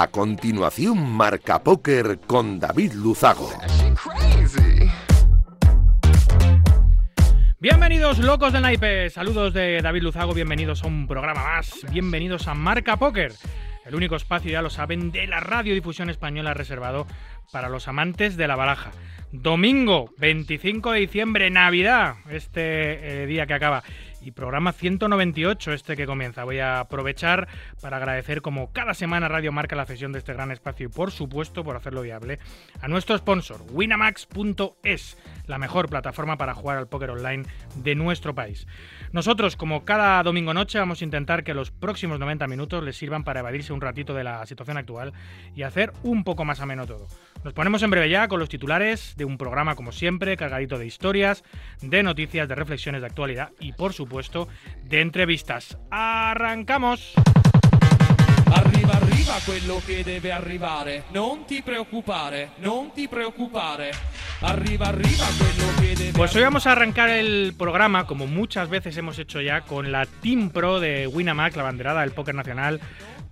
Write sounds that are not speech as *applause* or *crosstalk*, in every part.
A continuación, Marca Póker con David Luzago. Bienvenidos locos del naipe, saludos de David Luzago, bienvenidos a un programa más, bienvenidos a Marca Póker, el único espacio, ya lo saben, de la radiodifusión española reservado para los amantes de la baraja. Domingo 25 de diciembre, Navidad, este eh, día que acaba y programa 198 este que comienza. Voy a aprovechar para agradecer como cada semana Radio Marca la cesión de este gran espacio y por supuesto por hacerlo viable a nuestro sponsor winamax.es, la mejor plataforma para jugar al póker online de nuestro país. Nosotros como cada domingo noche vamos a intentar que los próximos 90 minutos les sirvan para evadirse un ratito de la situación actual y hacer un poco más ameno todo. Nos ponemos en breve ya con los titulares de un programa como siempre, cargadito de historias, de noticias, de reflexiones de actualidad y por supuesto de entrevistas. ¡Arrancamos! Arriva, arriva quello che deve arrivare. Non ti preoccupare, non ti preoccupare. Arriva, arriva quello che deve Pues hoy vamos a arrancar el programa, como muchas veces hemos hecho ya, con la Team Pro de Winamax, la banderada del póker nacional,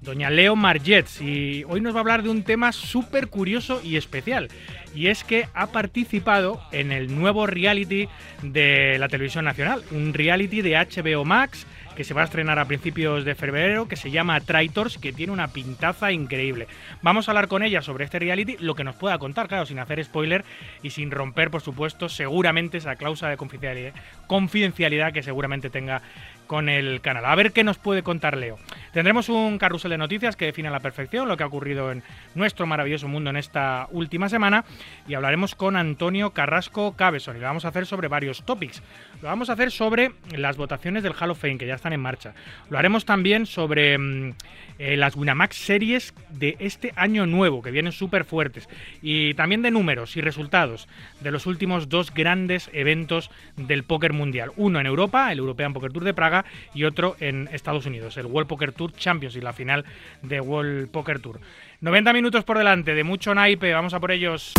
doña Leo Margets. Y hoy nos va a hablar de un tema súper curioso y especial. Y es que ha participado en el nuevo reality de la televisión nacional, un reality de HBO Max que se va a estrenar a principios de febrero, que se llama Traitors, que tiene una pintaza increíble. Vamos a hablar con ella sobre este reality, lo que nos pueda contar, claro, sin hacer spoiler y sin romper, por supuesto, seguramente esa cláusula de confidencialidad, confidencialidad que seguramente tenga con el canal. A ver qué nos puede contar Leo. Tendremos un carrusel de noticias que define a la perfección lo que ha ocurrido en nuestro maravilloso mundo en esta última semana y hablaremos con Antonio Carrasco Cabeson y lo vamos a hacer sobre varios topics. Lo vamos a hacer sobre las votaciones del Hall of Fame que ya están en marcha. Lo haremos también sobre mm, eh, las Winamax series de este año nuevo que vienen súper fuertes y también de números y resultados de los últimos dos grandes eventos del póker mundial. Uno en Europa, el European Poker Tour de Praga y otro en Estados Unidos, el World Poker Tour Champions y la final de World Poker Tour. 90 minutos por delante, de mucho naipe, vamos a por ellos.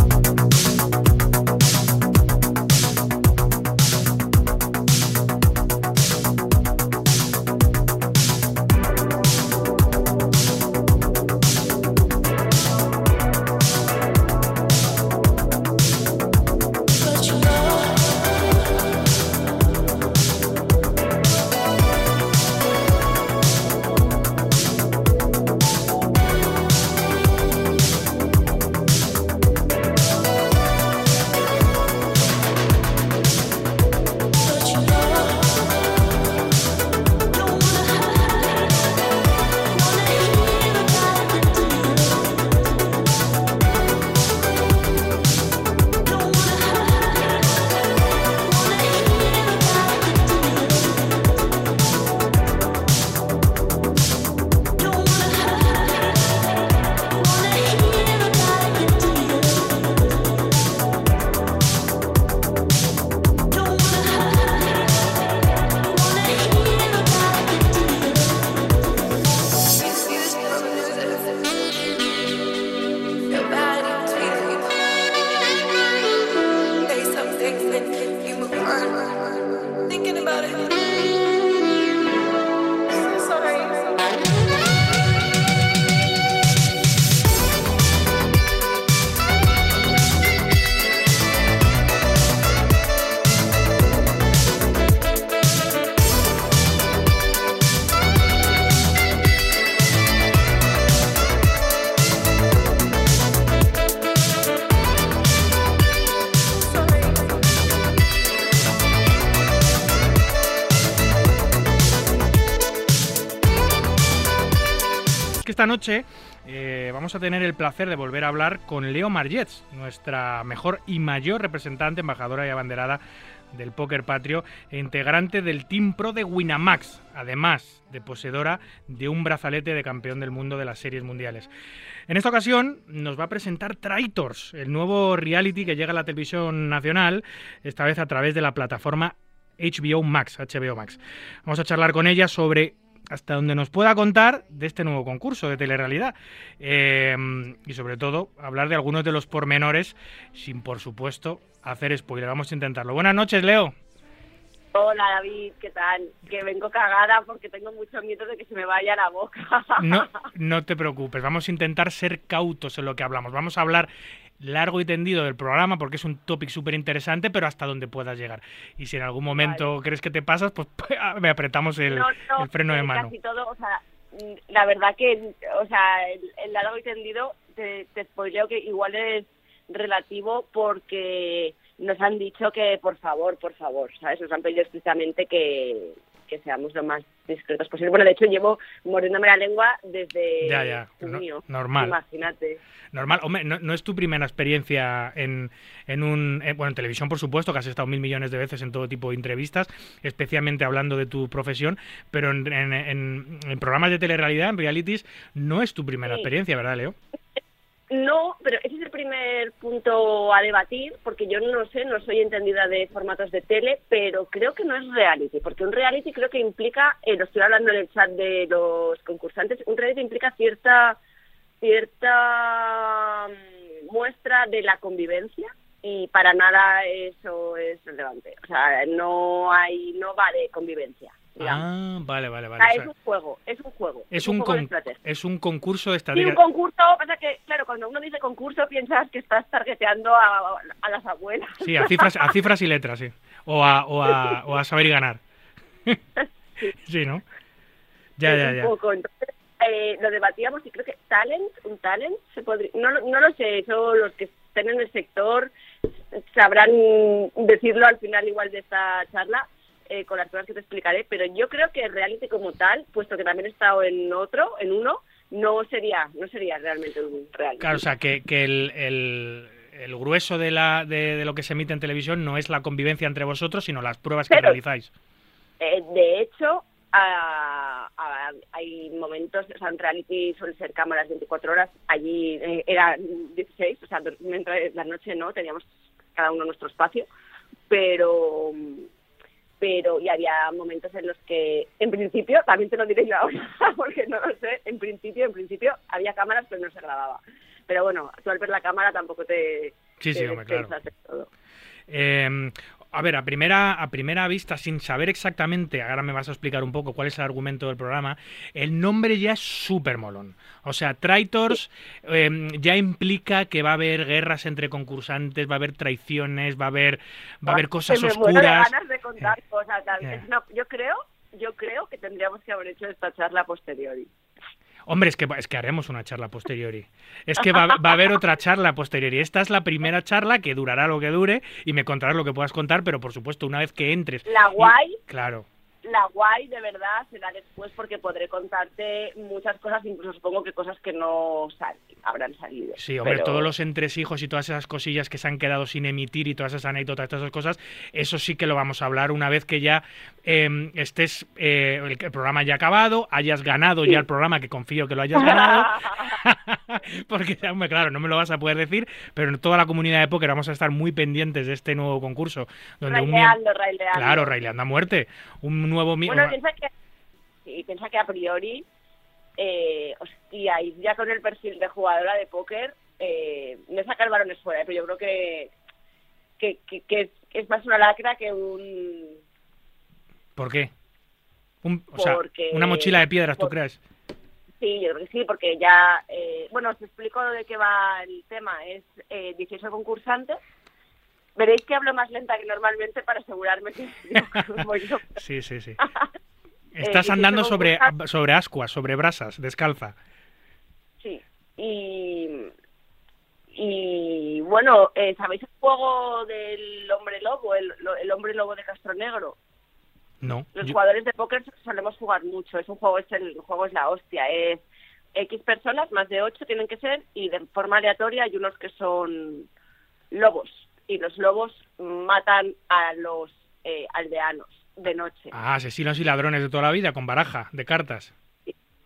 Esta noche eh, vamos a tener el placer de volver a hablar con Leo Margets, nuestra mejor y mayor representante, embajadora y abanderada del póker patrio e integrante del Team Pro de Winamax, además de poseedora de un brazalete de campeón del mundo de las series mundiales. En esta ocasión nos va a presentar Traitors, el nuevo reality que llega a la televisión nacional, esta vez a través de la plataforma HBO Max, HBO Max. Vamos a charlar con ella sobre hasta donde nos pueda contar de este nuevo concurso de telerrealidad. Eh, y sobre todo, hablar de algunos de los pormenores, sin por supuesto hacer spoiler. Vamos a intentarlo. Buenas noches, Leo. Hola David, ¿qué tal? Que vengo cagada porque tengo mucho miedo de que se me vaya la boca. No, *laughs* no te preocupes, vamos a intentar ser cautos en lo que hablamos. Vamos a hablar largo y tendido del programa porque es un topic súper interesante, pero hasta donde puedas llegar. Y si en algún momento crees que te pasas, pues *laughs* me apretamos el, No, no, el freno de mano. Casi todo, o sea, mm, la verdad que, o sea, el, el largo y tendido, te, te spoileo que igual es relativo porque nos han dicho que, por favor, por favor, ¿sabes? Nos han pedido explícitamente que, que seamos lo más discretos posible. Bueno, de hecho, llevo mordiéndome la lengua desde Ya, ya, no- normal. Imagínate. Normal, hombre, no, no es tu primera experiencia en, en un. en- bueno, en televisión, por supuesto, que has estado mil millones de veces en todo tipo de entrevistas, especialmente hablando de tu profesión, pero en, en- en- en programas de telerrealidad, en realities, no es tu primera Sí. experiencia, ¿verdad, Leo? No, pero ese es el primer punto a debatir, porque yo no sé, no soy entendida de formatos de tele, pero creo que no es reality, porque un reality creo que implica, eh, lo estoy hablando en el chat de los concursantes, un reality implica cierta cierta mm, muestra de la convivencia y para nada eso es relevante. O sea, no hay, no va de convivencia. Digamos. Ah, vale, vale, vale. o es sea, un juego, es un juego. es un, juego de es un concurso de Sí, estrategia. un concurso, pasa que, claro, cuando uno dice concurso piensas que estás targeteando a, a las abuelas. Sí, a cifras, a cifras y letras, sí. O a, o a, o a saber y ganar. *laughs* Sí, ¿no? Ya, Es ya, un ya. poco. Entonces, eh, lo debatíamos y creo que talent, un talent, se podría, no, lo- no lo sé, eso los que estén en el sector sabrán decirlo al final igual de esta charla, eh, con las cosas que te explicaré, pero yo creo que reality como tal, puesto que también he estado en otro, en uno, no sería, no sería realmente un reality. Claro, o sea, que, que el, el- el grueso de, la, de, de lo que se emite en televisión no es la convivencia entre vosotros, sino las pruebas que realizáis. Eh, de hecho, a- a- hay momentos, o sea, en reality suelen ser cámaras 24 horas, allí eh, eran 16, o sea, dur- mientras la noche no, teníamos cada uno nuestro espacio, pero pero y había momentos en los que, en principio, también te lo diré yo ahora, *laughs* porque no lo sé, en principio, en principio había cámaras, pero no se grababa. Pero bueno, tú al ver la cámara tampoco te, Sí, sí, te hombre, claro. todo. Eh, a ver, a primera, a primera vista, sin saber exactamente, ahora me vas a explicar un poco cuál es el argumento del programa, el nombre ya es súper molón. O sea, Traitors eh, ya implica que va a haber guerras entre concursantes, va a haber traiciones, va a haber, va a haber cosas Que me oscuras. ganas de contar cosas. tal. Eh. Es una- yo creo, yo creo que tendríamos que haber hecho esta charla posteriori. Hombre, es que, es que haremos una charla posteriori. Es que va, va a haber otra charla posteriori. Esta es la primera charla que durará lo que dure y me contarás lo que puedas contar, pero por supuesto, una vez que entres. La y- guay, claro. la guay de verdad será después porque podré contarte muchas cosas, incluso supongo que cosas que no sal- habrán salido. Sí, hombre, Pero- todos los entresijos y todas esas cosillas que se han quedado sin emitir y todas esas anécdotas, todas esas cosas, eso sí que lo vamos a hablar una vez que ya eh, estés, eh, el, el programa ya acabado, hayas ganado Sí. ya el programa, que confío que lo hayas ganado, *laughs* *laughs* porque, claro, no me lo vas a poder decir, pero en toda la comunidad de póker vamos a estar muy pendientes de este nuevo concurso, donde un Raileando, raileando. Claro, raileando a muerte, un nuevo... Bueno, piensa que, sí, piensa que a priori, eh, hostia, y ya con el perfil de jugadora de póker, eh, no sacar balones fuera, eh, pero yo creo que, que, que, que es, que es más una lacra que un... ¿Por qué? Un- o sea, una mochila de piedras, ¿tú por- crees? Sí, yo creo que sí, porque ya, eh, bueno, os explico de qué va el tema. Es eh, 18 concursantes. Veréis que hablo más lenta que normalmente para asegurarme que *laughs* voy yo. Sí, sí, sí. *laughs* Eh, Estás 18 andando sobre, sobre ascuas, sobre brasas, descalza. Sí, y, y bueno, eh, ¿sabéis el juego del hombre lobo, el, el hombre lobo de Castro Negro? No. Los yo- jugadores de póker solemos jugar mucho, es un juego, es el, el juego es la hostia, es X personas, más de 8 tienen que ser, y de forma aleatoria hay unos que son lobos, y los lobos matan a los eh, aldeanos de noche. Ah, asesinos y ladrones de toda la vida, con baraja, de cartas.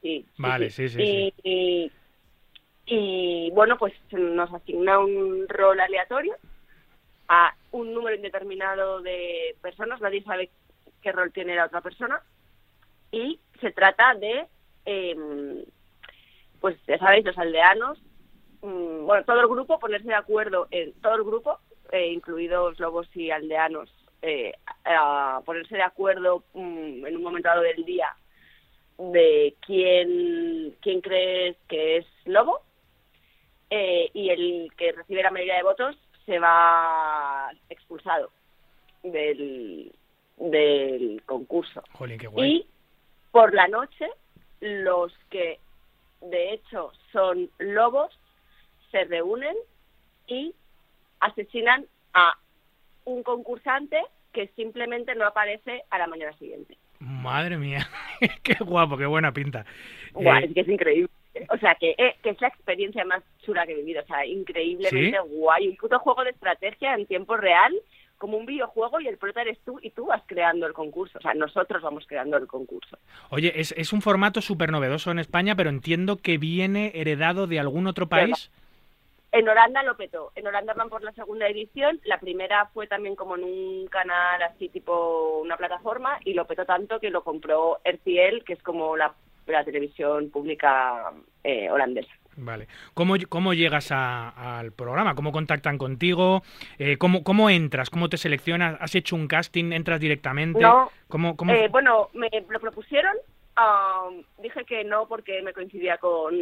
Sí, Vale, sí, sí, y, y- Y bueno, pues nos asigna un rol aleatorio a un número indeterminado de personas, nadie sabe qué rol tiene la otra persona, y se trata de, em, pues ya sabéis, los aldeanos, mm, bueno, todo el grupo, ponerse de acuerdo en todo el grupo, eh, incluidos lobos y aldeanos, eh, ponerse de acuerdo mm, en un momento dado del día de quién, quién crees que es lobo eh, y el que recibe la mayoría de votos se va expulsado del, del concurso. Jolín, qué guay. Y por la noche, los que de hecho son lobos se reúnen y asesinan a un concursante que simplemente no aparece a la mañana siguiente. Madre mía, *laughs* qué guapo, qué buena pinta. Guau, Eh, es que es increíble. O sea, que, eh, que es la experiencia más chula que he vivido. O sea, increíblemente ¿Sí? guay. Un puto juego de estrategia en tiempo real, como un videojuego, y el prota eres tú, y tú vas creando el concurso. O sea, nosotros vamos creando el concurso. Oye, es, es un formato súper novedoso en España, pero entiendo que viene heredado de algún otro país. En Holanda lo petó. En Holanda van por la segunda edición. La primera fue también como en un canal así tipo una plataforma y lo petó tanto que lo compró RTL, que es como la, la televisión pública eh, holandesa. Vale. ¿Cómo, cómo llegas a- al programa? ¿Cómo contactan contigo? Eh, ¿cómo, ¿Cómo entras? ¿Cómo te seleccionas? ¿Has hecho un casting? ¿Entras directamente? No, ¿Cómo, cómo- Eh, bueno, me lo propusieron. am, dije que no porque me coincidía con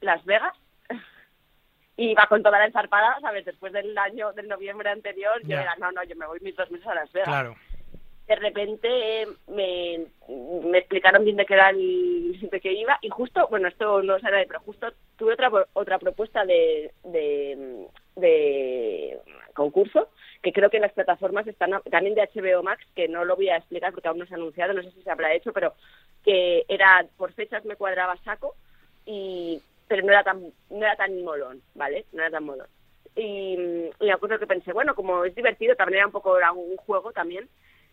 Las Vegas. *laughs* Y va con toda la ensarpada, ¿sabes? Después del año, del noviembre anterior, yo Ya. era, no, no, yo me voy mis dos meses a Las Vegas. Claro. De repente me, me explicaron bien de qué era el, de qué iba y justo bueno esto no de pero justo tuve otra otra propuesta de, de, de concurso que creo que en las plataformas están también de HBO Max que no lo voy a explicar porque aún no se ha anunciado no sé si se habrá hecho pero que era por fechas me cuadraba saco y pero no era tan no era tan molón vale no era tan molón. Y, y me acuerdo que pensé bueno como es divertido también era un poco era un juego también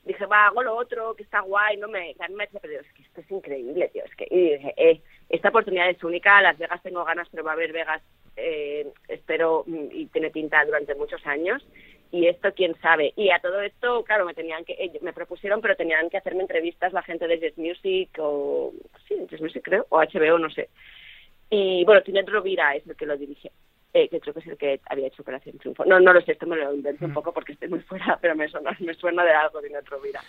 dije, va, hago lo otro, que está guay, no me, mí me pero es que esto es increíble, tío, es que, y dije, eh, esta oportunidad es única, Las Vegas tengo ganas, pero va a haber Vegas, eh, espero, mm, y tiene pinta durante muchos años, y esto quién sabe, y a todo esto, claro, me tenían que, ellos me propusieron, pero tenían que hacerme entrevistas la gente de Jazz Music, o, sí, Jazz Music creo, o HBO, no sé, y bueno, Tinet Rovira es el que lo dirige. Eh, que creo que es el que había hecho Operación Triunfo. No, no lo sé, esto me lo inventé un Mm. poco porque estoy muy fuera, pero me suena, me suena de algo de Tinet Rovira.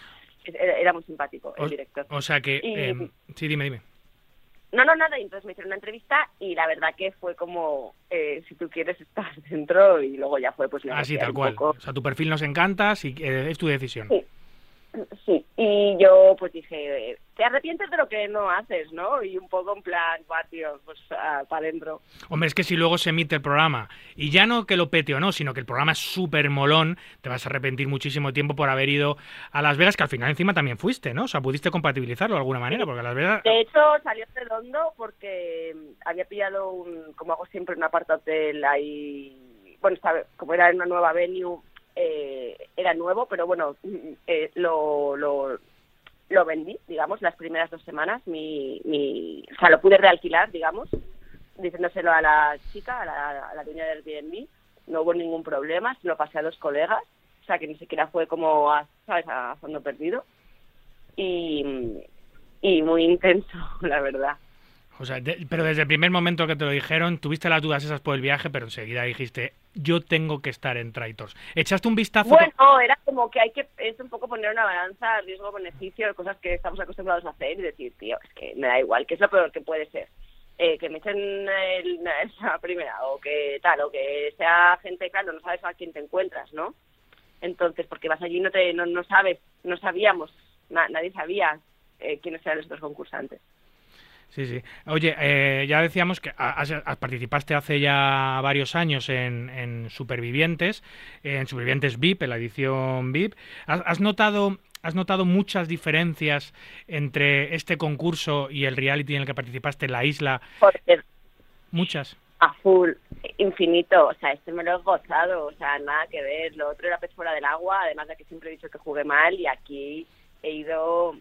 Era, era muy simpático el O, director. o sea que... Y- em, sí, dime, dime. No, no, nada, y entonces me hicieron una entrevista y la verdad que fue como, eh, si tú quieres estar *laughs* dentro y luego ya fue pues Así, tal cual. poco. O sea, tu perfil nos encanta, sí, eh, es tu decisión. Sí. Sí, y yo pues dije, te arrepientes de lo que no haces, ¿no? Y un poco en plan, "Buah, tío, pues para adentro. Hombre, es que si luego se emite el programa, y ya no que lo pete o no, sino que el programa es súper molón, te vas a arrepentir muchísimo tiempo por haber ido a Las Vegas, que al final encima también fuiste, ¿no? O sea, pudiste compatibilizarlo de alguna manera, porque Las Vegas... De hecho, salió redondo porque mm, había pillado, un, como hago siempre, un aparta hotel ahí. Bueno, como era en una nueva venue, eh, era nuevo, pero bueno, mm, eh, lo, lo, lo vendí, digamos, las primeras dos semanas. Mi, mi, o sea, lo pude realquilar, digamos, diciéndoselo a la chica, a la, a la dueña del Airbnb. No hubo ningún problema, se lo pasé a dos colegas, o sea, que ni siquiera fue como, a, ¿sabes?, a fondo perdido. Y, y muy intenso, *laughs* la verdad. O sea, de- pero desde el primer momento que te lo dijeron, tuviste las dudas esas por el viaje, pero enseguida dijiste, yo tengo que estar en Traitors. ¿Echaste un vistazo? Bueno, era como que hay que, es un poco poner una balanza, riesgo-beneficio, cosas que estamos acostumbrados a hacer y decir, tío, es que me da igual, que es lo peor que puede ser. Eh, que me echen el, *laughs* esa primera, o que tal, o que sea gente, claro, no sabes a quién te encuentras, ¿no? Entonces, porque vas allí no, te, no, no sabes, no sabíamos, na- nadie sabía eh, quiénes eran los otros concursantes. Sí, sí. Oye, eh, ya decíamos que has- has- participaste hace ya varios años en, en Supervivientes, en Supervivientes VIP, en la edición VIP. ¿Has, has notado, ¿Has notado muchas diferencias entre este concurso y el reality en el que participaste en la isla? Muchas. a full, infinito, o sea, este me lo he gozado, o sea, nada que ver, lo otro era pez fuera del agua, además de que siempre he dicho que jugué mal y aquí he ido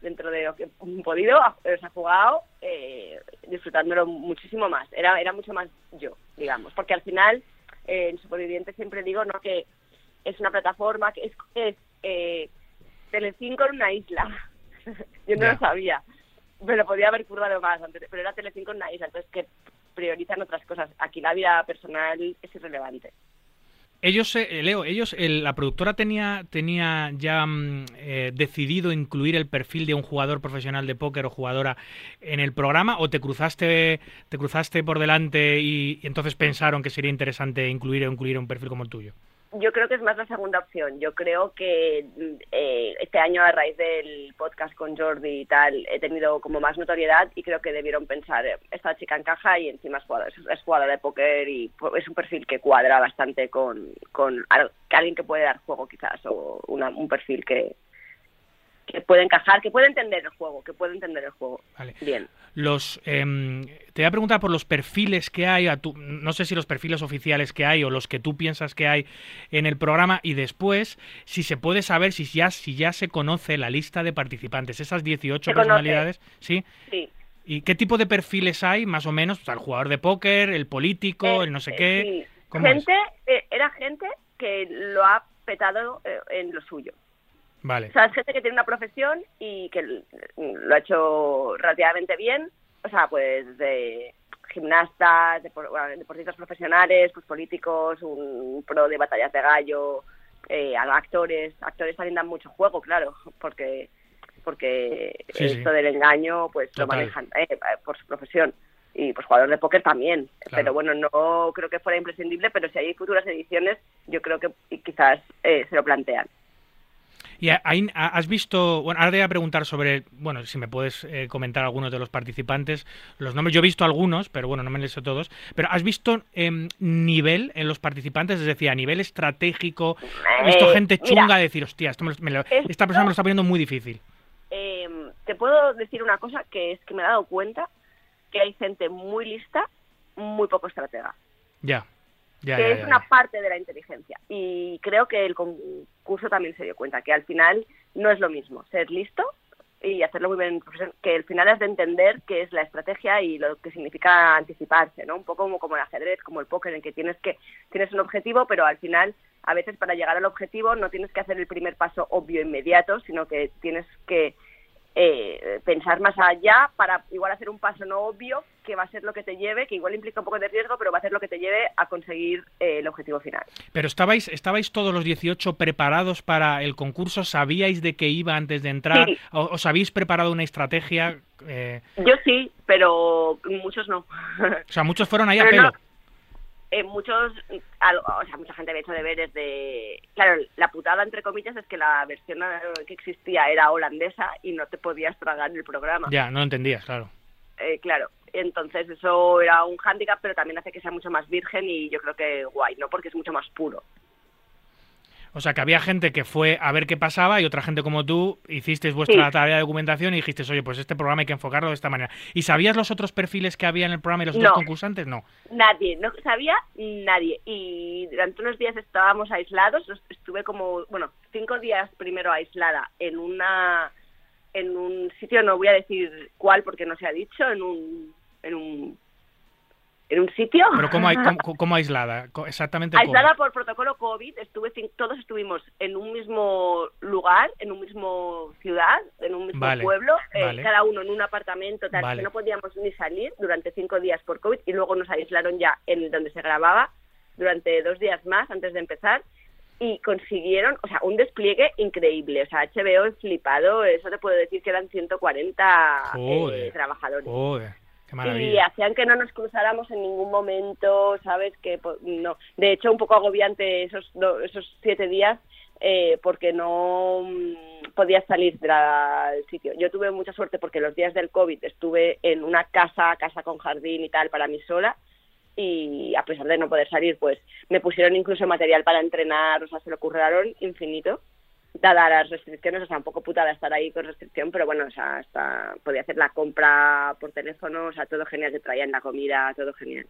dentro de lo que he podido, os ha jugado eh, disfrutándolo muchísimo más. Era, era mucho más yo, digamos, porque al final eh, en Superviviente siempre digo no que es una plataforma que es, es eh, Telecinco en una isla. *laughs* yo no lo sabía, me lo podía haber currado más antes, pero era Telecinco en una isla, entonces que priorizan otras cosas. Aquí la vida personal es irrelevante. Ellos, eh, Leo, ellos, el- la productora tenía, tenía ya mm, eh, decidido incluir el perfil de un jugador profesional de póker o jugadora en el programa, o te cruzaste, te cruzaste por delante y, y entonces pensaron que sería interesante incluir, incluir un perfil como el tuyo. Yo creo que es más la segunda opción. Yo creo que mm, eh, este año, a raíz del podcast con Jordi y tal, he tenido como más notoriedad y creo que debieron pensar, eh, esta chica encaja y encima es jugadora, es, jugadora de póker y es un perfil que cuadra bastante con, con alguien que puede dar juego quizás o una- un perfil que, que puede encajar, que puede entender el juego, que puede entender el juego. Vale. Bien. Los, em, te voy a preguntar por los perfiles que hay, a tu- no sé si los perfiles oficiales que hay o los que tú piensas que hay en el programa y después si se puede saber si ya, si ya se conoce la lista de participantes, esas 18 Se conoce. personalidades, ¿sí? Sí. ¿Y qué tipo de perfiles hay, más o menos? O sea, el jugador de póker, el político, Eh, el no sé eh, qué. gente, eh, era gente que lo ha petado eh, en lo suyo. Vale. O sea, es gente que tiene una profesión y que lo ha hecho relativamente bien. O sea, pues de gimnastas, depor- bueno, deportistas profesionales, pues políticos, un pro de batallas de gallo, eh, actores. Actores también dan mucho juego, claro, porque porque Sí, sí. esto del engaño pues lo manejan eh, por su profesión. Y pues jugador de póker también. Claro. Pero bueno, no creo que fuera imprescindible, pero si hay futuras ediciones, yo creo que quizás eh, se lo plantean. ¿Y ahí ha- has visto, bueno, ahora te voy a preguntar sobre, bueno, si me puedes eh, comentar algunos de los participantes, los nombres, yo he visto algunos, pero bueno, no me les sé todos, pero ¿has visto em, nivel en los participantes? Es decir, a nivel estratégico, ¿has visto Eh, gente mira, chunga decir, hostia, esto me lo- me lo- esto- esta persona me lo está poniendo muy difícil? eh, te puedo decir una cosa que es que me he dado cuenta que hay gente muy lista, muy poco estratega, Ya, ya, que ya, es una parte de la inteligencia. Y creo que el concurso también se dio cuenta que al final no es lo mismo ser listo y hacerlo muy bien que al final es de entender qué es la estrategia y lo que significa anticiparse, ¿no? Un poco como, como el ajedrez, como el póker, en que tienes que tienes un objetivo, pero al final a veces para llegar al objetivo no tienes que hacer el primer paso obvio inmediato, sino que tienes que eh, pensar más allá para igual hacer un paso no obvio que va a ser lo que te lleve, que igual implica un poco de riesgo, pero va a ser lo que te lleve a conseguir eh, el objetivo final. Pero estabais, estabais todos los 18 preparados para el concurso, ¿sabíais de qué iba antes de entrar? Sí. ¿O- ¿Os habéis preparado una estrategia? Eh, Yo sí, pero muchos no. o sea, muchos fueron ahí a Pero pelo. no, eh, muchos, al- o sea, mucha gente había hecho deberes de... Claro, la putada, entre comillas, es que la versión que existía era holandesa y no te podías tragar el programa. Ya, no lo entendías, claro. Eh, claro, entonces eso era un hándicap, pero también hace que sea mucho más virgen y yo creo que guay, ¿no? Porque es mucho más puro. O sea, que había gente que fue a ver qué pasaba y otra gente como tú hicisteis vuestra Sí. tarea de documentación y dijisteis, oye, pues este programa hay que enfocarlo de esta manera. ¿Y sabías los otros perfiles que había en el programa y los otros No. concursantes? No. Nadie, no sabía nadie. Y durante unos días estábamos aislados. Estuve como, bueno, cinco días primero aislada en una en un sitio, no voy a decir cuál porque no se ha dicho, en un en un en un sitio. Pero ¿cómo, hay, cómo, *laughs* cómo aislada? Exactamente cómo. Aislada por protocolo COVID, estuve todos estuvimos en un mismo lugar, en un mismo ciudad, en un mismo Vale, pueblo, eh, cada uno en un apartamento, tal, Vale. que no podíamos ni salir durante cinco días por COVID y luego nos aislaron ya en donde se grababa durante dos días más antes de empezar y consiguieron, o sea, un despliegue increíble. O sea, HBO es flipado, eso te puedo decir que eran 140 eh, trabajadores Joder, y hacían que no nos cruzáramos en ningún momento, ¿sabes? Que po- no. De hecho, un poco agobiante esos esos siete días eh, porque no mm, podías salir de del sitio. Yo tuve mucha suerte porque los días del COVID estuve en una casa, casa con jardín y tal, para mí sola y a pesar de no poder salir, pues me pusieron incluso material para entrenar, o sea, se lo curraron infinito dadas las restricciones, o sea, un poco putada estar ahí con restricción, pero bueno, o sea, hasta podía hacer la compra por teléfono, o sea, todo genial, te traían la comida, todo genial.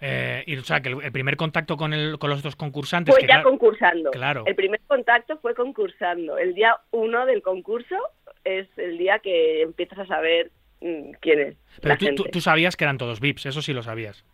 Eh, y, o sea, que el, el primer contacto con, el, con los otros concursantes... Fue que ya claro- concursando. claro. El primer contacto fue concursando. El día uno del concurso es el día que empiezas a saber mm, quién es. Pero la tú, tú- gente. tú sabías que eran todos VIPs, eso sí lo sabías.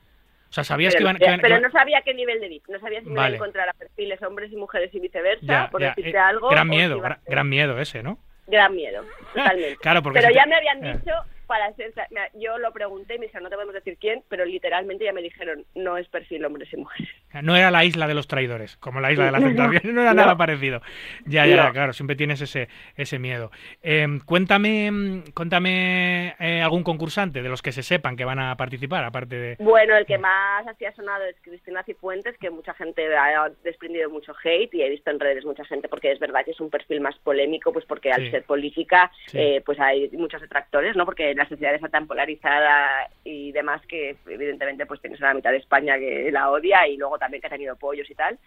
O sea, sabías pero, que iban... que iban- pero que no sabía qué nivel de no sabía si me iba a encontrar a perfiles hombres y mujeres y viceversa, Ya, por ya, decirte eh, algo. Gran si miedo, gran miedo ese, ¿no? Gran miedo, totalmente. *laughs* Claro, porque pero si ya te- me habían eh. dicho para ser, mira, yo lo pregunté y me dijeron, no te podemos decir quién, pero literalmente ya me dijeron, no es perfil hombres y mujeres. No era la isla de los traidores, como la isla de las *laughs* tentaciones, no era no. nada parecido. Ya, ya, No. claro, siempre tienes ese, ese miedo. Eh, cuéntame mm, cuéntame eh, algún concursante de los que se sepan que van a participar, aparte de... Bueno, el que más así ha sonado es Cristina Cifuentes, que mucha gente ha desprendido mucho hate y he visto en redes mucha gente porque es verdad que es un perfil más polémico, pues porque al Sí. ser política, Sí. eh, pues hay muchos detractores, ¿no? Porque la sociedad está tan polarizada y demás que evidentemente pues tienes a la mitad de España que la odia y luego también que ha tenido pollos y tal.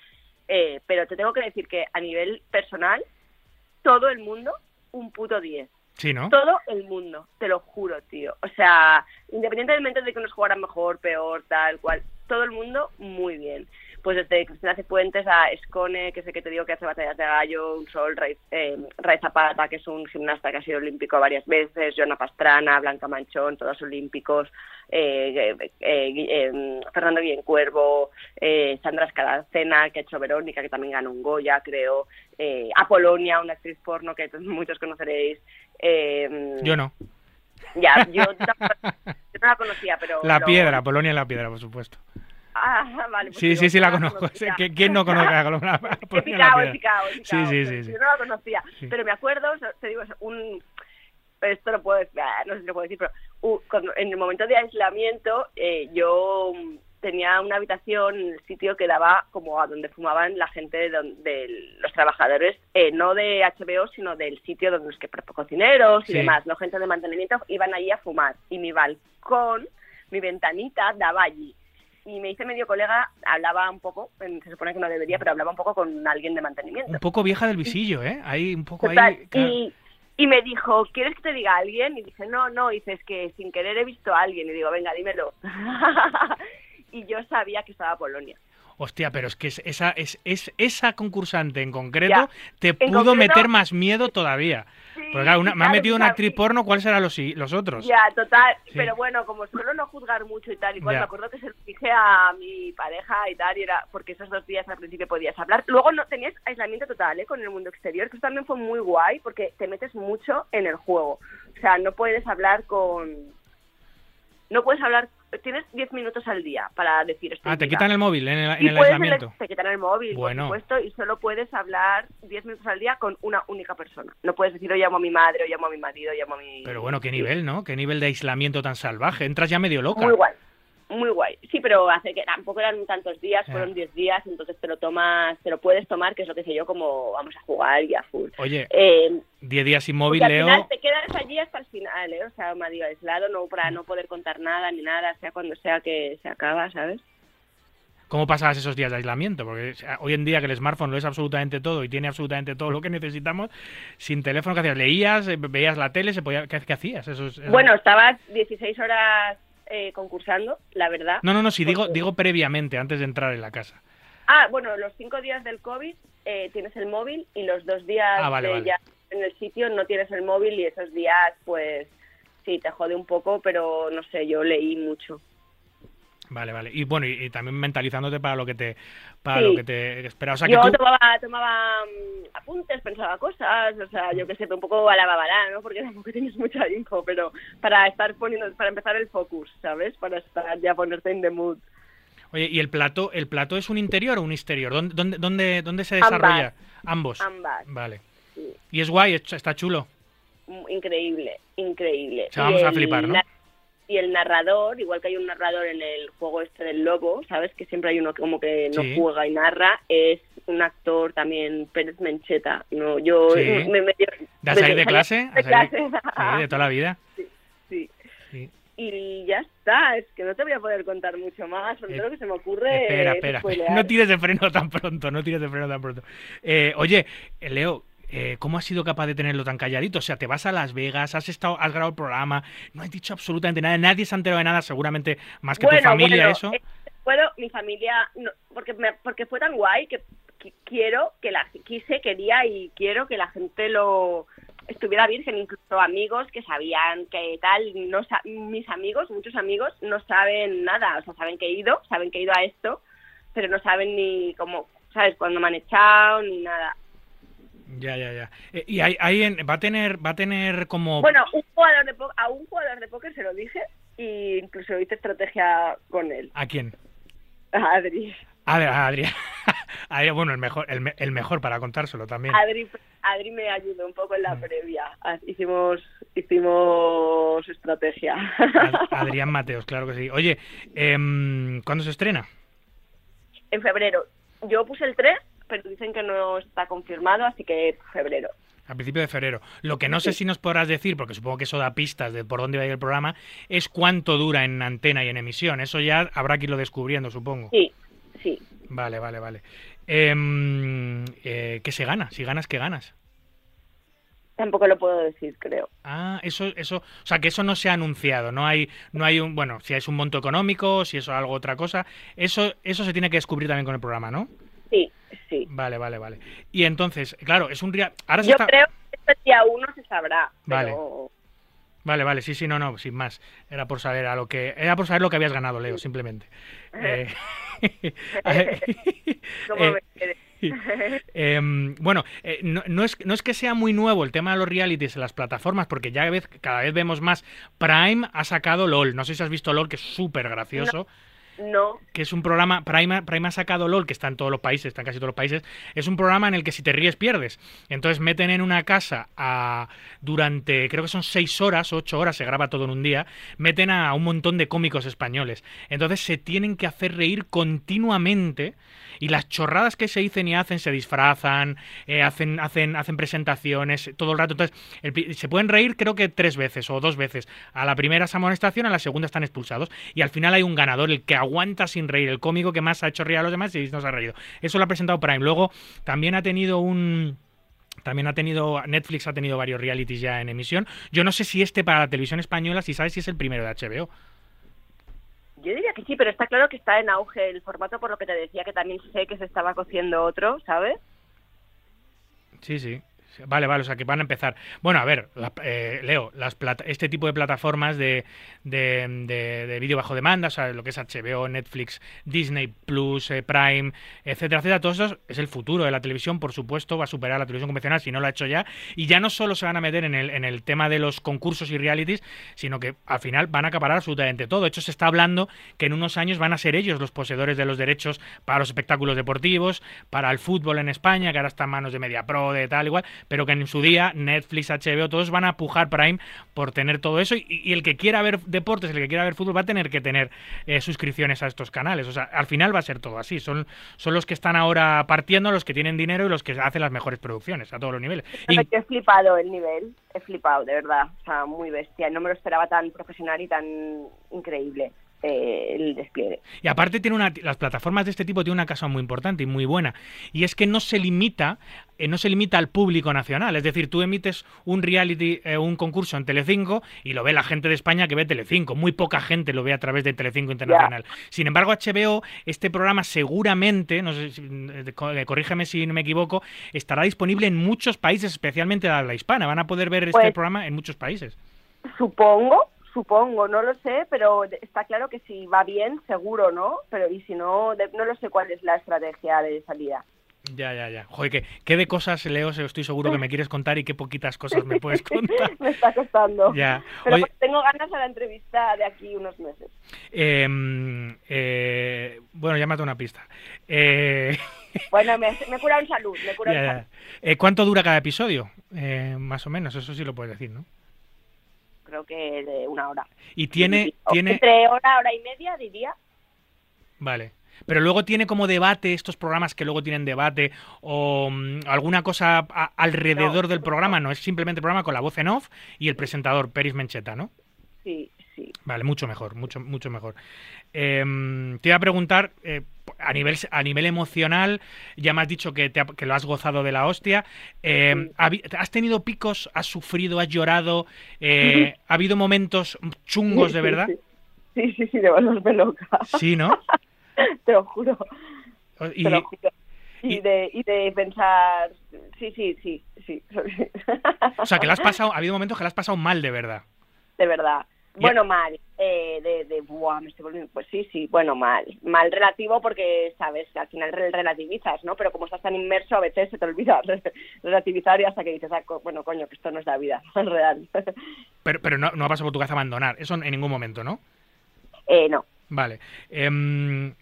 Eh, pero te tengo que decir que a nivel personal, todo el mundo, un puto 10 Sí, ¿no? todo el mundo, te lo juro, tío. O sea, independientemente de que nos jugaran mejor, peor, tal cual, todo el mundo muy bien. Pues desde Cristina Cifuentes a Escone, que sé que te digo que hace batallas de gallo, un sol, Ray, eh, Ray Zapata, que es un gimnasta que ha sido olímpico varias veces, Joana Pastrana, Blanca Manchón, todos olímpicos, eh, eh, eh, eh, Fernando Guiencuervo, eh, Sandra Escaracena, que ha hecho Verónica, que también ganó un Goya, creo, eh, Apolonia, una actriz porno que *laughs* muchos conoceréis. eh, Yo no. Ya, yo, yo *laughs* no la conocía, pero... La piedra, Polonia en la piedra, por supuesto. Ah, vale. pues Sí, sí, sí la no conozco. conocía. ¿Qui- ¿Quién no conoce a He picado, he piedra? picado, he Sí, picado. sí, sí, sí. Yo no la conocía, Sí. pero me acuerdo, te digo, un... Esto lo puedo decir, ah, no sé si lo puedo decir, pero uh, cuando- en el momento de aislamiento eh, yo tenía una habitación en el sitio que daba como a donde fumaban la gente de, los trabajadores, eh, no de HBO, sino del sitio donde los que cocineros y Sí. demás, no gente de mantenimiento, iban allí a fumar. Y mi balcón, mi ventanita daba allí. Y me hice medio colega, hablaba un poco, se supone que no debería, pero hablaba un poco con alguien de mantenimiento. Un poco vieja del visillo, ¿eh? Ahí, un poco Total, ahí... claro. y, y me dijo, ¿quieres que te diga a alguien? Y dije, no, no, y dices que sin querer he visto a alguien. Y digo, venga, dímelo. *laughs* y yo sabía que estaba Polonia. Hostia, pero es que es- esa, es, es, esa concursante en concreto Ya. te En pudo concreto- meter más miedo todavía. Sí, Porque claro, una- me ha metido una actriz porno, ¿cuáles serán los, los otros? Ya, total. Sí. Pero bueno, como suelo no juzgar mucho y tal, igual Ya. me acuerdo que se lo dije a mi pareja y tal, y era porque esos dos días al principio podías hablar. Luego no tenías aislamiento total ¿eh? con el mundo exterior, que eso también fue muy guay porque te metes mucho en el juego. O sea, no puedes hablar con... No puedes hablar... Tienes 10 minutos al día para decir esto. Ah, te quitan el móvil en el, en y el puedes aislamiento. te quitan el móvil, Bueno. por supuesto, y solo puedes hablar 10 minutos al día con una única persona. No puedes decir, o llamo a mi madre, o llamo a mi marido, o llamo a mi... Pero bueno, qué nivel, ¿no? Qué nivel de aislamiento tan salvaje. Entras ya medio loca. Muy guay, muy guay. Sí, pero hace que tampoco eran tantos días, fueron 10 días, entonces te lo tomas, te lo puedes tomar, que es lo que sé yo, como vamos a jugar y a full. Oye, Eh, 10 días sin móvil, al Leo. final te quedas allí hasta el final, ¿eh? O sea, medio aislado, no para no poder contar nada ni nada, sea cuando sea que se acaba, ¿sabes? ¿Cómo pasabas esos días de aislamiento? Porque hoy en día que el smartphone lo es absolutamente todo y tiene absolutamente todo lo que necesitamos, sin teléfono, ¿qué hacías? ¿Leías? Eh, ¿Veías la tele? ¿Se podía... ¿Qué, hacías? Bueno, estabas 16 horas eh, concursando, la verdad. No, no, no, si digo, digo previamente, antes de entrar en la casa. Ah, bueno, los cinco días del COVID eh, tienes el móvil y los dos días Ah, vale, de vale. ya en el sitio no tienes el móvil y esos días, pues sí, te jode un poco, pero no sé, yo leí mucho. Vale, vale. Y bueno, y, y también mentalizándote para lo que te para Sí. lo que te espera. O sea, que yo tú... tomaba, tomaba mm, apuntes, pensaba cosas, o sea, yo qué sé, un poco a la babalá, ¿no? Porque tampoco *laughs* tienes mucha info, pero para estar poniendo, para empezar el focus, ¿sabes? Para estar ya ponerte en the mood. Oye, ¿y el plato, el plato es un interior o un exterior? ¿Dónde, dónde, dónde, dónde se Ambas. desarrolla? Ambos. Ambas, Vale. sí. Y es guay, es- está chulo. Mm, Increíble, increíble. O sea, vamos a flipar, ¿no? Y el narrador, igual que hay un narrador en el juego este del lobo, ¿sabes? Que siempre hay uno como que no Sí. juega y narra, es un actor también, Pérez Mencheta. No, yo Sí. me. ¿De salir de clase? De ¿A salir- clase. Sí, de toda la vida. sí. Sí. Y ya está, es que no te voy a poder contar mucho más, sobre Eh, lo que se me ocurre. Espera, es espera. *laughs* No tires de freno tan pronto, no tires de freno tan pronto. Eh, oye, eh, Leo, eh, ¿cómo has sido capaz de tenerlo tan calladito? O sea, te vas a Las Vegas, has estado, has grabado el programa, no has dicho absolutamente nada, nadie se ha enterado de nada, seguramente más que tu Bueno, familia, bueno, eso. eh, puedo, mi familia, no, porque, me- porque fue tan guay que qui- quiero que la quise, quería y quiero que la gente lo estuviera virgen, incluso amigos que sabían que tal, no sa- mis amigos, muchos amigos, no saben nada, o sea, saben que he ido, saben que he ido a esto, pero no saben ni cómo, ¿sabes? Cuándo me han echado, ni nada. Ya, ya, ya. Eh, y hay, hay en- va a tener, va a tener como. Bueno, un jugador de a un jugador de póker se lo dije e incluso hice estrategia con él, ¿A quién? a Adri. A ver, a Adrián. *laughs* Adrián, bueno, el mejor, el, me- el mejor para contárselo también. Adri, Adri me ayudó un poco en la previa. Ah, Hicimos, hicimos estrategia. Ad- *laughs* Adrián Mateos, claro que sí. Oye, em, ¿cuándo se estrena? en febrero. Yo puse el 3, pero dicen que no está confirmado, así que febrero. A principio de febrero. Lo que no sé si nos podrás decir, porque supongo que eso da pistas de por dónde va a ir el programa, es cuánto dura en antena y en emisión. Eso ya habrá que irlo descubriendo, supongo. Sí, sí. Vale, vale, vale. Em, eh, ¿Qué se gana? Si ganas, ¿qué ganas? Tampoco lo puedo decir, creo. Ah, eso, eso, o sea que eso no se ha anunciado, no hay, no hay un, bueno, si es un monto económico, si es algo otra cosa, eso, eso se tiene que descubrir también con el programa, ¿no? Sí. Vale, vale, vale. Y entonces, claro, es un día, ahora se Yo está, creo que este día uno se sabrá. Vale. Pero... vale, vale, sí, sí, no, no, sin más, era por saber a lo que, era por saber lo que habías ganado, Leo, simplemente. *laughs* Eh, *laughs* *laughs* ¿Cómo eh, me quedé? Em, bueno, eh, no, no es, no es que sea muy nuevo el tema de los realities en las plataformas, porque ya vez, cada vez vemos más. Prime ha sacado LOL. No sé si has visto LOL, que es súper gracioso. No, Que es un programa. Prime, Prime ha sacado LOL, que está en todos los países, está en casi todos los países. Es un programa en el que si te ríes, pierdes. Entonces meten en una casa a, durante, creo que son seis horas, ocho horas, se graba todo en un día. Meten a un montón de cómicos españoles. Entonces se tienen que hacer reír continuamente y las chorradas que se dicen y hacen se disfrazan, eh, hacen, hacen, hacen presentaciones todo el rato. Entonces, se pueden reír creo que tres veces o dos veces. A la primera es amonestación, a la segunda están expulsados. Y al final hay un ganador, el que aguanta sin reír, el cómico que más ha hecho reír a los demás y no se ha reído. Eso lo ha presentado Prime. Luego también ha tenido un... También ha tenido, Netflix ha tenido varios realities ya en emisión. Yo no sé si este para la televisión española, si sabes si es el primero de HBO. yo diría que sí, pero está claro que está en auge el formato, por lo que te decía que también sé que se estaba cociendo otro, ¿sabes? Sí, sí. Vale, vale, o sea que van a empezar. Bueno, a ver, la- eh, Leo, las plata- este tipo de plataformas de, de, de- de vídeo bajo demanda, o sea, lo que es HBO, Netflix, Disney Plus, eh, Prime, etcétera, etcétera, todo eso es el futuro de la televisión, por supuesto, va a superar la televisión convencional si no lo ha hecho ya. Y ya no solo se van a meter en el, en el tema de los concursos y realities, sino que al final van a acaparar absolutamente todo. De hecho, se está hablando que en unos años van a ser ellos los poseedores de los derechos para los espectáculos deportivos, para el fútbol en España, que ahora está en manos de MediaPro, de tal, igual, pero que en su día Netflix, HBO, todos van a pujar Prime por tener todo eso. Y, y el que quiera ver deportes, el que quiera ver fútbol, va a tener que tener eh, suscripciones a estos canales. O sea, al final va a ser todo así. Son, son los que están ahora partiendo, los que tienen dinero y los que hacen las mejores producciones a todos los niveles. Y- Pero que he flipado el nivel, he flipado, de verdad, o sea, muy bestia. No me lo esperaba tan profesional y tan increíble eh, el despliegue. Y aparte tiene una, las plataformas de este tipo tienen una cosa muy importante y muy buena y es que no se limita eh, no se limita al público nacional, es decir, tú emites un reality eh, un concurso en Telecinco y lo ve la gente de España que ve Telecinco, muy poca gente lo ve a través de Telecinco Internacional. Sin embargo, HBO este programa seguramente, no sé corrígeme si no me equivoco, estará disponible en muchos países, especialmente de habla hispana. Van a poder ver este Pues- programa en muchos países. Supongo, supongo, no lo sé, pero está claro que si va bien, seguro, ¿no? Pero y si no, de- no lo sé cuál es la estrategia de salida. Ya, ya, ya. Joder, que, qué de cosas, Leo, estoy seguro que me quieres contar y qué poquitas cosas me puedes *laughs* contar. me está costando. Ya. Pero Oye, pues tengo ganas a la entrevista de aquí unos meses. em, eh, bueno, ya me una pista. Eh, *laughs* Bueno, me, me cura en salud, me cura ya, en ya. salud. Eh, ¿Cuánto dura cada episodio? Eh, más o menos, eso sí lo puedes decir, ¿no? Creo que de una hora. Y tiene, O tiene, Entre hora, hora y media, diría. vale. Pero luego tiene como debate, estos programas que luego tienen debate o mm, alguna cosa a- alrededor No. del programa, no es simplemente el programa con la voz en off y el presentador, Peris Mencheta, ¿no? Sí, sí. Vale, mucho mejor, mucho, mucho mejor. Em, te iba a preguntar, eh, a, nivel, a nivel emocional, ya me has dicho que, te ha- que lo has gozado de la hostia. Sí. habi- ¿Has tenido picos? ¿Has sufrido? ¿Has llorado? eh, ¿Ha habido momentos chungos de verdad? Sí, sí, sí, de volverme loca. Sí, ¿no? *laughs* Te lo juro, Y, te lo juro. y, Y- de, y de pensar, sí, sí, sí, sí, O sea, que le has *laughs* pasado, ha habido momentos que le has pasado mal de verdad. de verdad. Bueno, mal, eh, de, de, buah, me estoy volviendo, pues sí, sí, bueno, mal, mal relativo porque, sabes, al final re- relativizas, ¿no? Pero como estás tan inmerso, a veces se te olvida re- *laughs* relativizar y hasta que dices, ah, co- bueno, coño, que esto no es la vida *laughs* real. *laughs* Pero, pero no, no ha pasado por tu cabeza abandonar. Eso en ningún momento, ¿no? eh, no, Vale. Em,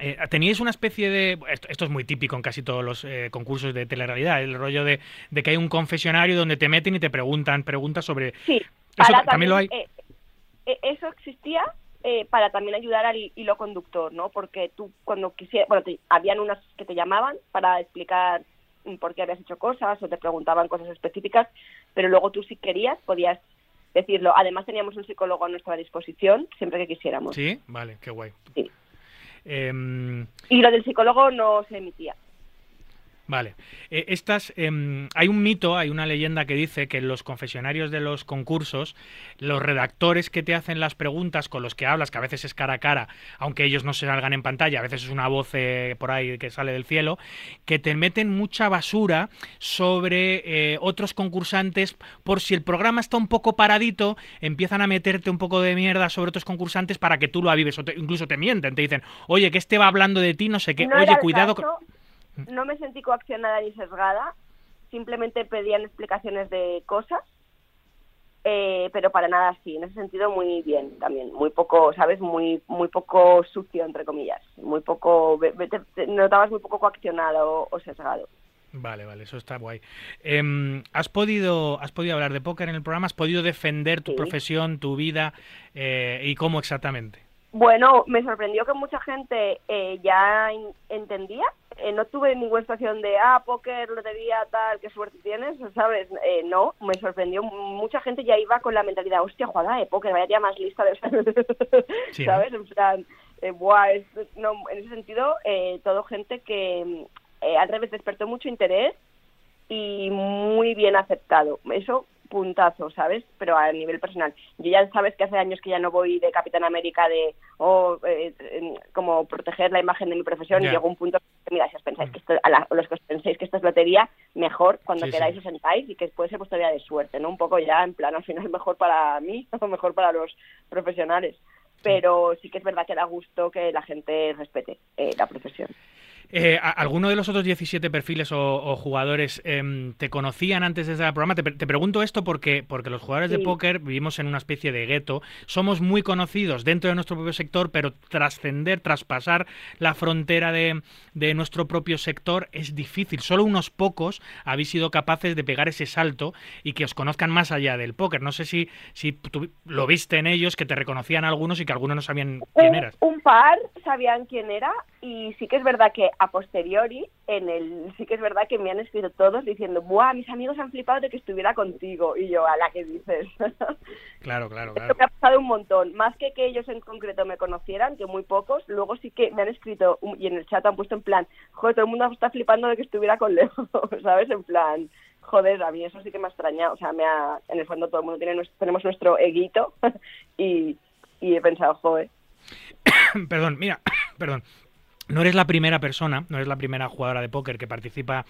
eh, Teníais una especie de... Esto, esto es muy típico en casi todos los eh, concursos de telerrealidad, el rollo de, de que hay un confesionario donde te meten y te preguntan preguntas sobre... sí. Eso también lo hay. eh, eh, eso existía eh, para también ayudar al hilo conductor, ¿no? Porque tú cuando quisieras, bueno, te- habían unas que te llamaban para explicar por qué habías hecho cosas o te preguntaban cosas específicas, pero luego tú si querías podías decirlo. Además teníamos un psicólogo a nuestra disposición siempre que quisiéramos. ¿Sí? Vale, qué guay. Sí. Em, Y lo del psicólogo no se emitía. Vale. Eh, estas, em, hay un mito, hay una leyenda que dice que en los confesionarios de los concursos, los redactores que te hacen las preguntas con los que hablas, que a veces es cara a cara, aunque ellos no se salgan en pantalla, a veces es una voz eh, por ahí que sale del cielo, que te meten mucha basura sobre eh, otros concursantes, por si el programa está un poco paradito, empiezan a meterte un poco de mierda sobre otros concursantes para que tú lo avives, o te- incluso te mienten, te dicen, oye, que este va hablando de ti, no sé qué, No oye, cuidado. con-". caso, no me sentí coaccionada ni sesgada, simplemente pedían explicaciones de cosas, eh, pero para nada así, en ese sentido muy bien también, muy poco, ¿sabes? Muy muy poco sucio, entre comillas, muy poco, te- te notabas muy poco coaccionado o sesgado. Vale, vale, eso está guay. Em, ¿has, podido, ¿Has podido hablar de póker en el programa? ¿Has podido defender tu Sí. profesión, tu vida eh, y cómo exactamente? Bueno, me sorprendió que mucha gente eh, ya entendía. Eh, no tuve ninguna situación de, ah, póker, lotería, tal, qué suerte tienes, ¿sabes? Eh, no, me sorprendió. Mucha gente ya iba con la mentalidad, hostia, jugada de póker, vaya tía más lista de... *laughs* Sí. ¿Sabes? En plan, eh, buah, es- no, en ese sentido, eh, todo gente que eh, al revés despertó mucho interés y muy bien aceptado. Eso, puntazo, ¿sabes? Pero a nivel personal. Yo ya sabes que hace años que ya no voy de Capitán América de oh, eh, como proteger la imagen de mi profesión y llegó un punto que, mira, si os pensáis que esto, a la- los que os penséis que esto es lotería, mejor cuando Sí, queráis sí. os sentáis y que puede ser vuestra vida de suerte, ¿no? Un poco ya en plan al final *laughs* mejor para mí *laughs* o mejor para los profesionales. Pero sí que es verdad que da gusto que la gente respete eh, la profesión. Eh, ¿a- ¿Alguno de los otros 17 perfiles o, o jugadores em, te conocían antes de este programa? Te, pre- te pregunto esto porque, porque los jugadores de póker vivimos en una especie de gueto. Somos muy conocidos dentro de nuestro propio sector, pero trascender, traspasar la frontera de, de nuestro propio sector es difícil. Solo unos pocos habéis sido capaces de pegar ese salto y que os conozcan más allá del póker. No sé si, si tú lo viste en ellos, que te reconocían algunos y que algunos no sabían quién un, eras. un par sabían quién era y sí que es verdad que a posteriori en el sí que es verdad que me han escrito todos diciendo buah mis amigos han flipado de que estuviera contigo y yo a la que dices *laughs* Claro, claro, Esto claro. me ha pasado un montón más que que ellos en concreto me conocieran que muy pocos luego sí que me han escrito un- y en el chat han puesto en plan joder todo el mundo está flipando de que estuviera con Leo *laughs* sabes en plan joder a mí eso sí que me ha extrañado o sea me ha en el fondo todo el mundo tiene nuestro, tenemos nuestro eguito *laughs* y y he pensado joder *coughs* perdón, mira, *coughs* perdón. No eres la primera persona, no eres la primera jugadora de póker que participa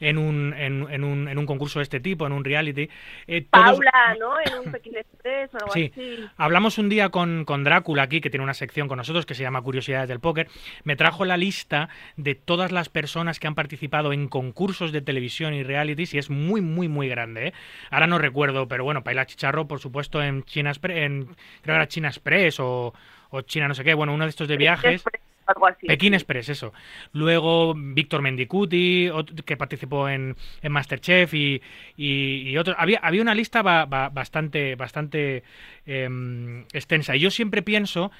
en un, en, en un, en un concurso de este tipo, en un reality. Eh, todos- Paula, ¿no? En un Pekín Express o algo Sí. así. Hablamos un día con, con Drácula aquí, que tiene una sección con nosotros que se llama Curiosidades del Póker. Me trajo la lista de todas las personas que han participado en concursos de televisión y realities y es muy, muy, muy grande. ¿eh? Ahora no recuerdo, pero bueno, Paila Chicharro, por supuesto, en China Express, en, creo que era China Express o, o China no sé qué, bueno, uno de estos de viajes. Algo así. Pekín Express, eso. Luego Víctor Mendicuti, que participó en, en Masterchef y, y, y otros. Había, había una lista ba- ba- bastante, bastante em, extensa. Y yo siempre pienso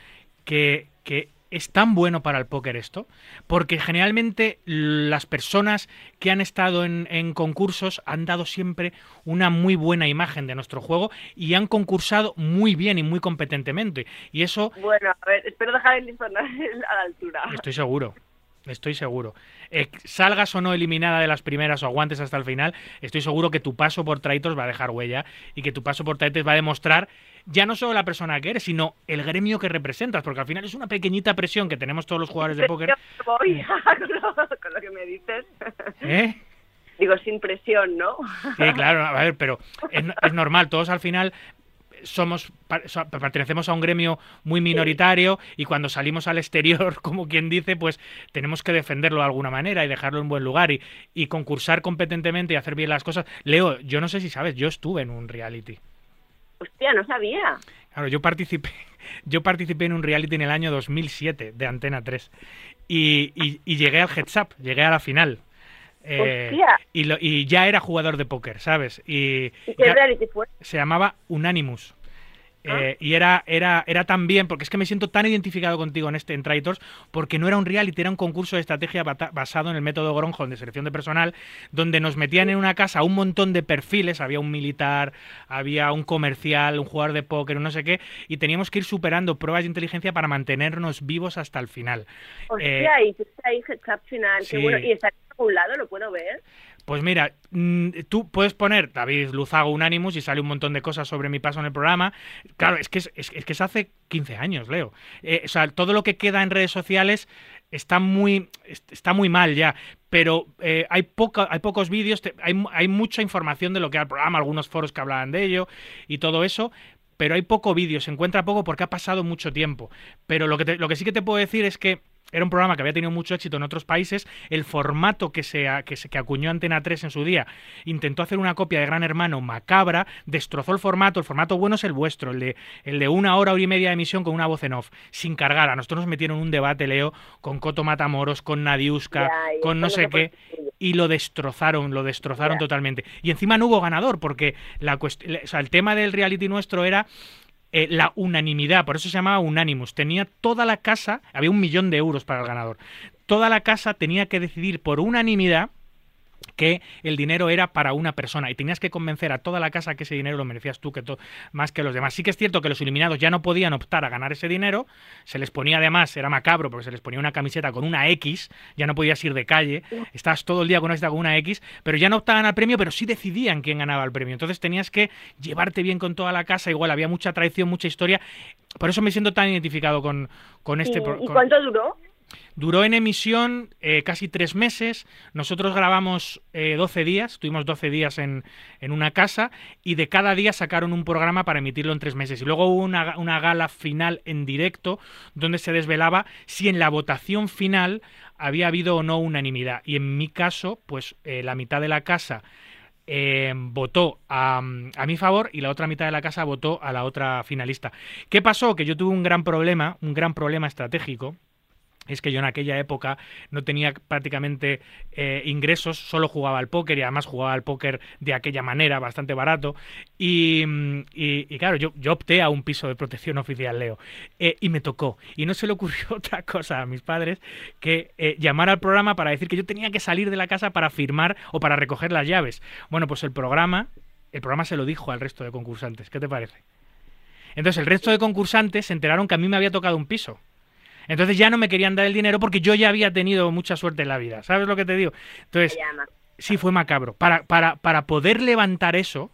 que, que es tan bueno para el póker esto, porque generalmente las personas que han estado en, en concursos han dado siempre una muy buena imagen de nuestro juego y han concursado muy bien y muy competentemente. Y eso Bueno, a ver, espero dejar el *laughs* a la altura. Estoy seguro. Estoy seguro. Eh, salgas o no eliminada de las primeras o aguantes hasta el final, estoy seguro que tu paso por Traitors va a dejar huella y que tu paso por Traitors va a demostrar ya no solo la persona que eres, sino el gremio que representas, porque al final es una pequeñita presión que tenemos todos los jugadores de póker. Voy *laughs* con lo que me dices. ¿Eh? Digo, sin presión, ¿no? Sí, claro, a ver, pero es, es normal, todos al final somos pertenecemos a un gremio muy minoritario y cuando salimos al exterior, *laughs* como quien dice, pues tenemos que defenderlo de alguna manera y dejarlo en buen lugar y, y concursar competentemente y hacer bien las cosas. Leo, yo no sé si sabes, yo estuve en un reality. Hostia, no sabía. Claro, yo participé, *laughs* yo participé en un reality en el año 2007 de Antena 3 y, y, y llegué al heads up, llegué a la final. Eh, Hostia. y, lo- y ya era jugador de póker, ¿sabes? Y, ¿Y qué ya- reality fue? se llamaba Unanimous. Ah. Eh, y era, era, era tan bien, porque es que me siento tan identificado contigo en este en Traitors, porque no era un reality, era un concurso de estrategia bata- basado en el método Gronholm de selección de personal, donde nos metían en una casa un montón de perfiles, había un militar, había un comercial, un jugador de póker, un no sé qué, y teníamos que ir superando pruebas de inteligencia para mantenernos vivos hasta el final. Hostia, y hiciste ahí final. Eh, sí. Qué bueno. ¿Y está en algún lado? ¿Lo puedo ver? Pues mira, mm, tú puedes poner David Luzago Unanimous y sale un montón de cosas sobre mi paso en el programa. Claro, es que es, que hace 15 años, Leo. Eh, o sea, todo lo que queda en redes sociales está muy, est- está muy mal ya. Pero eh, hay, poca, hay pocos vídeos, hay, hay mucha información de lo que era el programa, algunos foros que hablaban de ello y todo eso. Pero hay poco vídeo, se encuentra poco porque ha pasado mucho tiempo. Pero lo que, lo que sí que te puedo decir es que era un programa que había tenido mucho éxito en otros países. El formato que se, que se que acuñó Antena 3 en su día intentó hacer una copia de Gran Hermano macabra, destrozó el formato. El formato bueno es el vuestro, el de, el de una hora, hora y media de emisión con una voz en off, sin cargar. A nosotros nos metieron en un debate, Leo, con Coto Matamoros, con Nadiuska, Ya, con no sé qué y lo destrozaron, lo destrozaron Ya. totalmente. Y encima no hubo ganador, porque la o sea, el tema del reality nuestro era eh, la unanimidad, por eso se llamaba Unanimous. Tenía toda la casa, había un millón de euros para el ganador. Toda la casa tenía que decidir por unanimidad que el dinero era para una persona y tenías que convencer a toda la casa que ese dinero lo merecías tú que más que los demás. Sí que es cierto que los eliminados ya no podían optar a ganar ese dinero, se les ponía además, era macabro porque se les ponía una camiseta con una X, ya no podías ir de calle, estabas todo el día con una con una X, pero ya no optaban al premio, pero sí decidían quién ganaba el premio. Entonces tenías que llevarte bien con toda la casa, igual había mucha traición, mucha historia. Por eso me siento tan identificado con, con este... ¿Y, y cuánto duró? Duró en emisión eh, casi tres meses. Nosotros grabamos eh, 12 días, estuvimos 12 días en, en una casa y de cada día sacaron un programa para emitirlo en tres meses. Y luego hubo una, una gala final en directo donde se desvelaba si en la votación final había habido o no unanimidad. Y en mi caso, pues eh, la mitad de la casa eh, votó a mi favor y la otra mitad de la casa votó a la otra finalista. ¿Qué pasó? Que yo tuve un gran problema, un gran problema estratégico es que yo en aquella época no tenía prácticamente eh, ingresos, solo jugaba al póker y además jugaba al póker de aquella manera, bastante barato. Y, mm, claro, yo, yo opté a un piso de protección oficial, Leo, eh, y me tocó. Y no se le ocurrió *laughs* otra cosa a mis padres que eh, llamar al programa para decir que yo tenía que salir de la casa para firmar o para recoger las llaves. Bueno, pues el programa, el programa se lo dijo al resto de concursantes. ¿Qué te parece? Entonces el resto de concursantes se enteraron que a mí me había tocado un piso. Entonces ya no me querían dar el dinero porque yo ya había tenido mucha suerte en la vida. ¿Sabes lo que te digo? Entonces, sí fue macabro. Para, para, para poder levantar eso,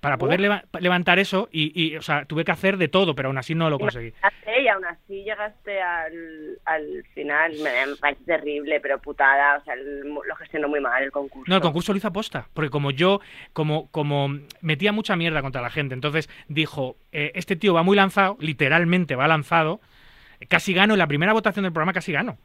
para poder leva- levantar eso, y, y, o sea, tuve que hacer de todo, pero aún así no lo conseguí. Y aún así llegaste al, al final. Me, me parece terrible, pero putada. O sea, el- lo gestionó muy mal el concurso. No, el concurso lo hizo aposta, porque como yo, como, como metía mucha mierda contra la gente, entonces dijo, eh, este tío va muy lanzado, literalmente va lanzado, casi gano, en la primera votación del programa casi gano.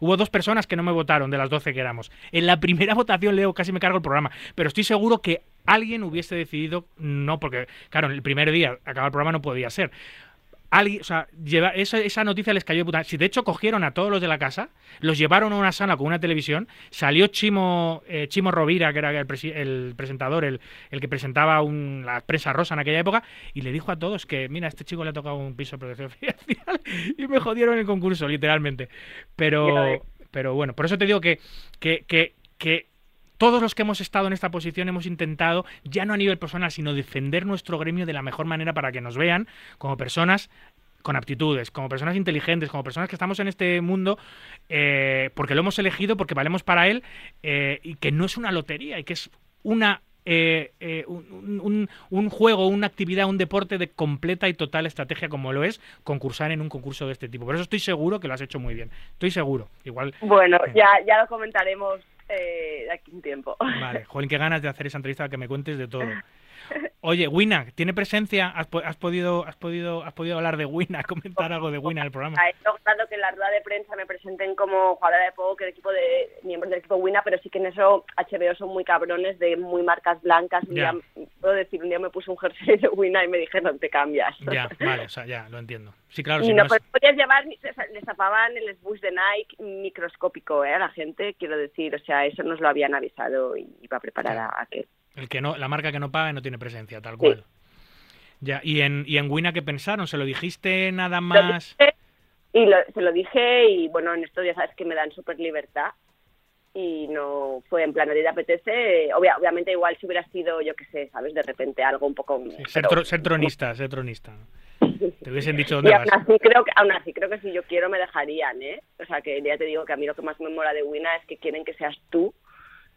Hubo dos personas que no me votaron de las 12 que éramos. En la primera *laughs* votación, Leo, casi me cargo el programa. Pero estoy seguro que alguien hubiese decidido no, porque, claro, el primer día acabar el programa no podía ser. Alguien, o sea, lleva, esa, esa noticia les cayó de puta. Si de hecho cogieron a todos los de la casa, los llevaron a una sala con una televisión, salió Chimo, eh, Chimo Rovira, que era el, presi- el presentador, el, el que presentaba un- la prensa rosa en aquella época, y le dijo a todos que, mira, a este chico le ha tocado un piso de protección *laughs* oficial, y me jodieron el concurso, literalmente. Pero, ves. pero bueno, por eso te digo que, que, que, que todos los que hemos estado en esta posición hemos intentado, ya no a nivel personal, sino defender nuestro gremio de la mejor manera para que nos vean como personas con aptitudes, como personas inteligentes, como personas que estamos en este mundo eh, porque lo hemos elegido, porque valemos para él eh, y que no es una lotería y que es una eh, eh, un, un- un juego, una actividad, un deporte de completa y total estrategia como lo es concursar en un concurso de este tipo. Por eso estoy seguro que lo has hecho muy bien. Estoy seguro. Igual, Bueno, ya, ya lo comentaremos eh, de aquí un tiempo. vale. Jolín, qué ganas de hacer esa entrevista, que me cuentes de todo. *laughs* Oye, Wina, ¿tiene presencia? ¿Has, has podido, has podido, has podido hablar de Wina, *laughs* comentar algo de Wina en el programa? He logrado que en la rueda de prensa me presenten como jugadora de póker, equipo de miembros del equipo Wina, pero sí que en eso HBO son muy cabrones de muy marcas blancas. Un día, puedo decir, un día me puse un jersey de Wina y me dijeron, te cambias. Ya, *laughs* vale, o sea, ya, lo entiendo. Sí, claro, y si no, no es- podías llevar, les tapaban el bush de Nike microscópico ¿eh? a la gente, quiero decir, o sea, eso nos lo habían avisado y iba preparada a que... el que no, la marca que no paga no tiene presencia, tal cual. Ya, y en, y en Wina, ¿qué pensaron? ¿Se lo dijiste nada Lo más? dije y lo- se lo dije y bueno, en esto ya sabes que me dan súper libertad y no fue en plan, ¿a ti te apetece? Obvia- obviamente igual si hubiera sido, yo qué sé, ¿sabes? De repente algo un poco... Sí, ser, pero- tro- ser tronista, ser tronista. *laughs* Te hubiesen dicho dónde Y vas. aún así, creo que, aún así creo que si yo quiero me dejarían, ¿eh? O sea, que ya te digo que a mí lo que más me mola de Wina es que quieren que seas tú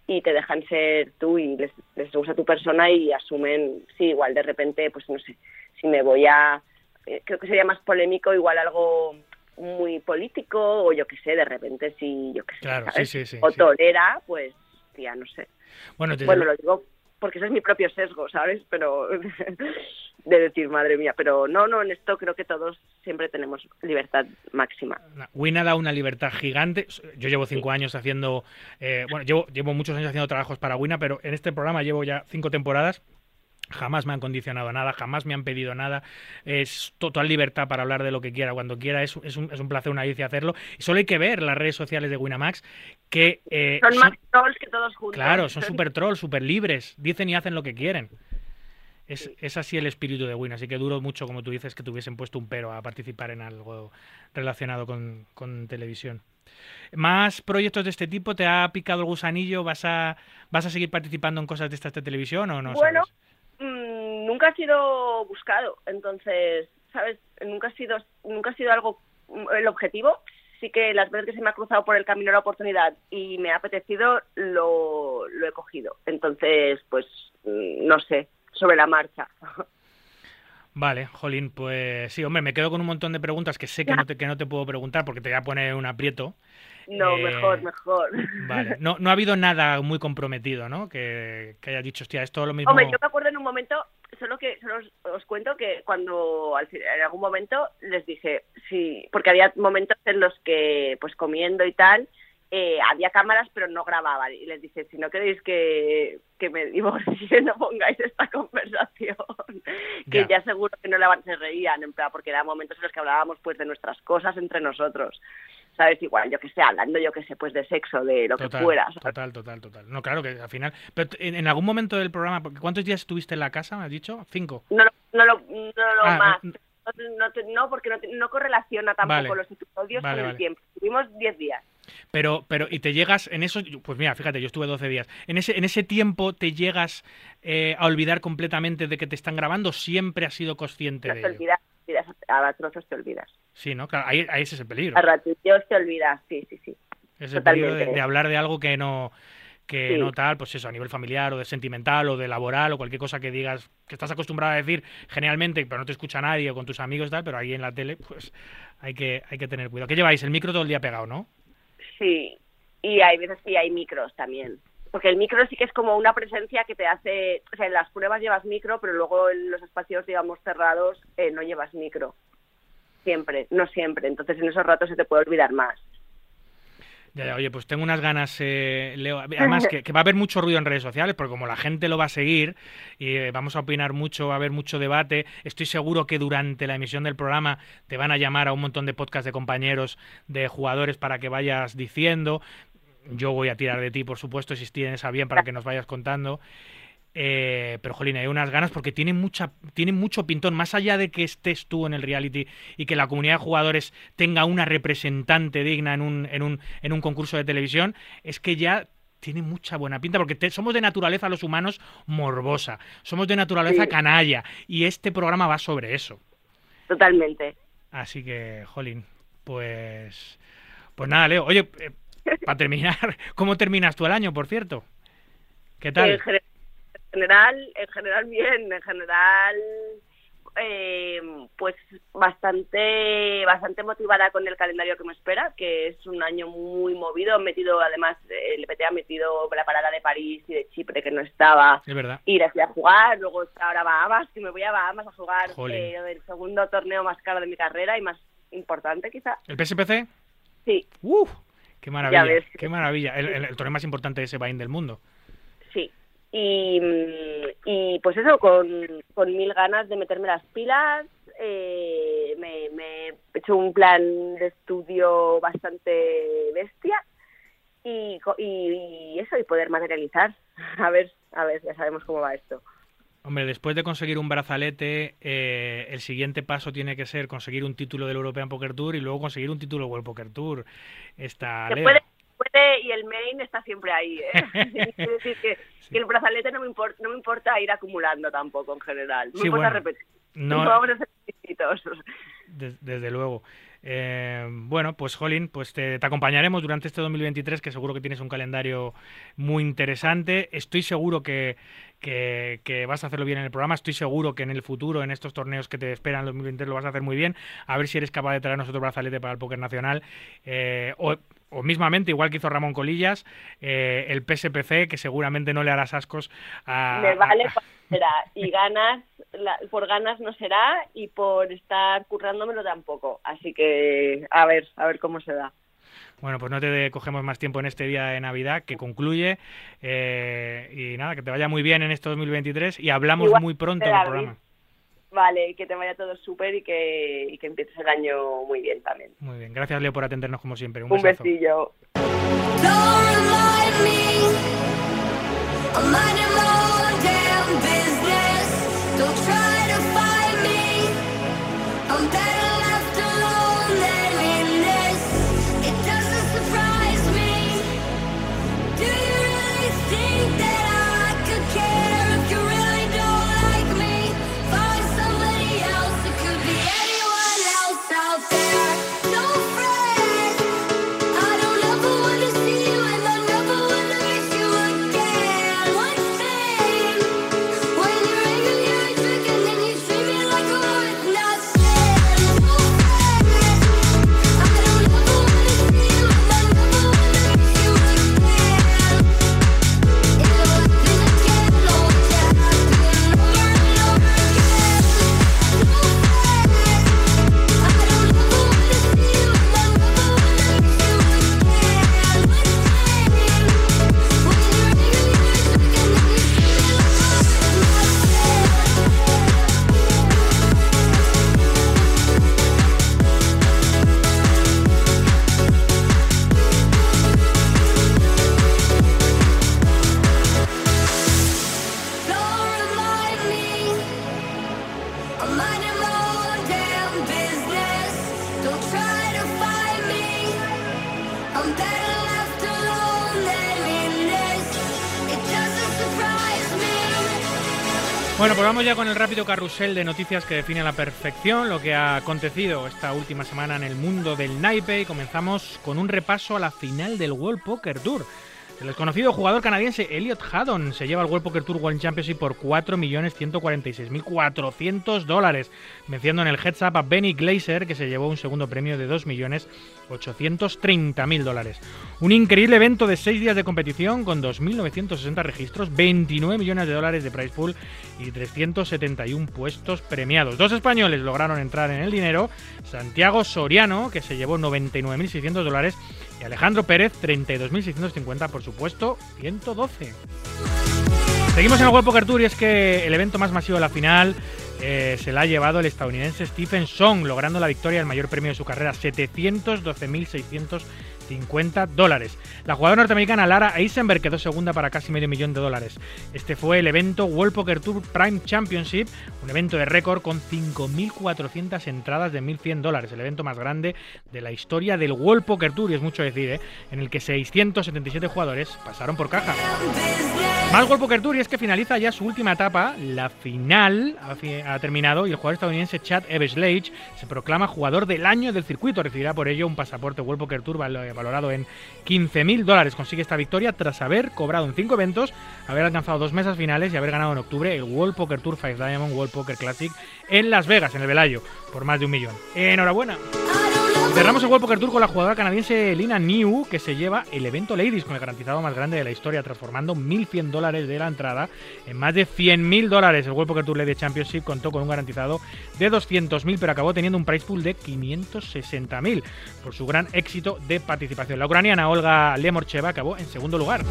y te dejan ser tú y les, les gusta tu persona y asumen, sí, igual de repente, pues no sé, si me voy a... eh, creo que sería más polémico, igual algo muy político o yo qué sé, de repente si yo qué sé, Claro, ¿sabes? sí, sí, sí, o sí. torera, pues ya no sé. Bueno, desde Bueno, lu- lo digo porque ese es mi propio sesgo, ¿sabes? Pero *laughs* de decir, madre mía, pero no, no, en esto creo que todos siempre tenemos libertad máxima. Wina da una libertad gigante. Yo llevo cinco años haciendo, eh, bueno, llevo, llevo muchos años haciendo trabajos para Wina, pero en este programa llevo ya cinco temporadas. Jamás me han condicionado nada, jamás me han pedido nada. Es total libertad para hablar de lo que quiera, cuando quiera. Es, es un, es un placer, una delicia hacerlo. Y solo hay que ver las redes sociales de Winamax, que eh, Son son- más trolls que todos juntos. Claro, son *laughs* súper trolls, súper libres. Dicen y hacen lo que quieren. Es, es así el espíritu de Win, así que duro mucho, como tú dices, que te hubiesen puesto un pero a participar en algo relacionado con, con televisión. ¿Más proyectos de este tipo? ¿Te ha picado el gusanillo? ¿Vas a, vas a seguir participando en cosas de estas de televisión o no? Bueno, sabes? Nunca ha sido buscado, entonces, ¿sabes? Nunca ha sido, nunca ha sido algo el objetivo. Sí que las veces que se me ha cruzado por el camino la oportunidad y me ha apetecido, lo, lo he cogido. Entonces, pues, mm, no sé, sobre la marcha. *laughs* Vale, Jolín, pues sí, hombre, me quedo con un montón de preguntas que sé que no te, que no te puedo preguntar porque te voy a poner un aprieto. No, Eh, mejor, mejor. *laughs* Vale, no, no ha habido nada muy comprometido, ¿no? Que, que hayas dicho, hostia, esto es lo mismo. Hombre, yo me acuerdo en un momento, solo que solo os, cuento que cuando al en algún momento les dije, sí, porque había momentos en los que, pues comiendo y tal, eh, había cámaras pero no grababan. Y les dije, si no queréis que, que me divorcie, *laughs* no pongáis esta conversación. *laughs* que Ya. ya seguro que no la van, se reían, en plan, porque eran momentos en los que hablábamos pues de nuestras cosas entre nosotros. ¿Sabes? Igual, yo que sé, hablando, yo que sé, pues de sexo, de lo que fuera. ¿sabes? total, total, total. No, claro que al final. Pero en, en algún momento del programa, porque ¿cuántos días estuviste en la casa? ¿Me has dicho? Cinco. No, lo- no, lo, no lo Ah, más. no- No, no no, porque no, no correlaciona tampoco Vale. los episodios Vale, con vale. el tiempo. Tuvimos 10 días. Pero, pero, y te llegas en eso, pues mira, fíjate, yo estuve 12 días. En ese, en ese tiempo te llegas eh, a olvidar completamente de que te están grabando, siempre has sido consciente No de te ello. olvidas, a trozos te olvidas. Sí, ¿no? Claro, ahí, ahí ese es el peligro. A ratillos te olvidas, sí, sí, sí. Es el peligro de, hablar de algo que no que Sí. no tal, pues eso, a nivel familiar o de sentimental o de laboral o cualquier cosa que digas que estás acostumbrado a decir generalmente, pero no te escucha nadie o con tus amigos y tal, pero ahí en la tele, pues hay que, hay que tener cuidado. ¿Qué lleváis? El micro todo el día pegado, ¿no? Sí, y hay veces que hay micros también. Porque el micro sí que es como una presencia que te hace... O sea, en las pruebas llevas micro, pero luego en los espacios, digamos, cerrados eh, no llevas micro. Siempre, no siempre. Entonces en esos ratos se te puede olvidar más. Ya, ya, oye, pues tengo unas ganas, eh, Leo. *laughs* Además, que, que va a haber mucho ruido en redes sociales, porque como la gente lo va a seguir y eh, vamos a opinar mucho, va a haber mucho debate. Estoy seguro que durante la emisión del programa te van a llamar a un montón de podcast de compañeros, de jugadores, para que vayas diciendo. Yo voy a tirar de ti, por supuesto, si tienes a bien para que nos vayas contando. Eh, pero, Jolín, hay unas ganas porque tiene, mucha, tiene mucho pintón. Más allá de que estés tú en el reality y que la comunidad de jugadores tenga una representante digna en un, en un, en un concurso de televisión, es que ya tiene mucha buena pinta porque te- somos de naturaleza los humanos morbosa, somos de naturaleza Sí. canalla y este programa va sobre eso. Totalmente. Así que, jolín, pues, pues nada, Leo. Oye, eh, *laughs* para terminar, ¿cómo terminas tú el año, por cierto? ¿Qué tal? En gene- en general, en general bien, en general eh, pues bastante bastante motivada con el calendario que me espera, que es un año muy movido, metido además eh, el PT ha metido la parada de París y de Chipre que no estaba Es verdad. ir así a jugar, luego está ahora Bahamas, que me voy a Bahamas a jugar eh, el segundo torneo más caro de mi carrera y más importante quizá. ¿El PSPC? Sí, ¡Uf! ¡Qué maravilla! ¡Qué maravilla! El, el- el torneo más importante de ese Bain del mundo. Y, y pues eso, con, con mil ganas de meterme las pilas, eh, me, me he hecho un plan de estudio bastante bestia y, y, y eso, y poder materializar. *laughs* A ver, a ver, ya sabemos cómo va esto. Hombre, después de conseguir un brazalete, eh, el siguiente paso tiene que ser conseguir un título del European Poker Tour y luego conseguir un título World Poker Tour. Leo. Puede, y el main está siempre ahí, ¿eh? *laughs* *laughs* Quiero decir que, que el brazalete no me, importa, no me importa ir acumulando tampoco en general. No Sí, me importa bueno, repetir. No, vamos a ser exitosos. *laughs* Des- desde luego. Eh, bueno, pues Jolín, pues te, te acompañaremos durante este 2023, que seguro que tienes un calendario muy interesante. Estoy seguro que, que, que vas a hacerlo bien en el programa. Estoy seguro que en el futuro, en estos torneos que te esperan en 2023, lo vas a hacer muy bien. A ver si eres capaz de traernos otro brazalete para el Póker Nacional. Eh, o, o mismamente, igual que hizo Ramón Colillas, eh, el PSPC, que seguramente no le harás ascos a... me vale a- será y ganas la- por ganas no será y por estar currándomelo tampoco así que a ver a ver cómo se da Bueno, pues no te cogemos más tiempo en este día de Navidad que concluye. eh, y nada, que te vaya muy bien en este 2023 y hablamos Igual, muy pronto en el programa. vale que te vaya todo súper y que y que empieces el año muy bien también Muy bien, gracias Leo por atendernos como siempre. Un, un besillo vamos ya con el rápido carrusel de noticias que define a la perfección lo que ha acontecido esta última semana en el mundo del naipe y comenzamos con un repaso a la final del World Poker Tour. El desconocido jugador canadiense Elliot Haddon se lleva el World Poker Tour World Championship por 4.146.400 dólares, venciendo en el heads up a Benny Glaser, que se llevó un segundo premio de 2.830.000 dólares. Un increíble evento de 6 días de competición con 2.960 registros, 29 millones de dólares de prize pool y 371 puestos premiados. Dos españoles lograron entrar en el dinero, Santiago Soriano, que se llevó 99.600 dólares, y Alejandro Pérez, 32.650, por supuesto, 112. Seguimos en el World Poker Tour y es que el evento más masivo de la final eh, se la ha llevado el estadounidense Stephen Song, logrando la victoria, el mayor premio de su carrera, 50 dólares. La jugadora norteamericana Lara Eisenberg quedó segunda para casi medio millón de dólares. Este fue el evento World Poker Tour Prime Championship, un evento de récord con 5.400 entradas de 1.100 dólares, el evento más grande de la historia del World Poker Tour, y es mucho decir, ¿eh? en el que 677 jugadores pasaron por caja. Más World Poker Tour y es que finaliza ya su última etapa, la final ha, terminado y el jugador estadounidense Chad Eversledge se proclama jugador del año del circuito. Recibirá por ello un pasaporte World Poker Tour valorado en 15.000 dólares. Consigue esta victoria tras haber cobrado en cinco eventos, haber alcanzado dos mesas finales y haber ganado en octubre el World Poker Tour 5 Diamond World Poker Classic en Las Vegas, en el Velayo, por más de un millón. Enhorabuena. Cerramos el World Poker Tour con la jugadora canadiense Lina New, que se lleva el evento Ladies con el garantizado más grande de la historia, transformando 1.100 dólares de la entrada en más de 100.000 dólares. El World Poker Tour Ladies Championship contó con un garantizado de 200.000, pero acabó teniendo un prize pool de 560.000 por su gran éxito de participación. La ucraniana Olga Lemorcheva acabó en segundo lugar.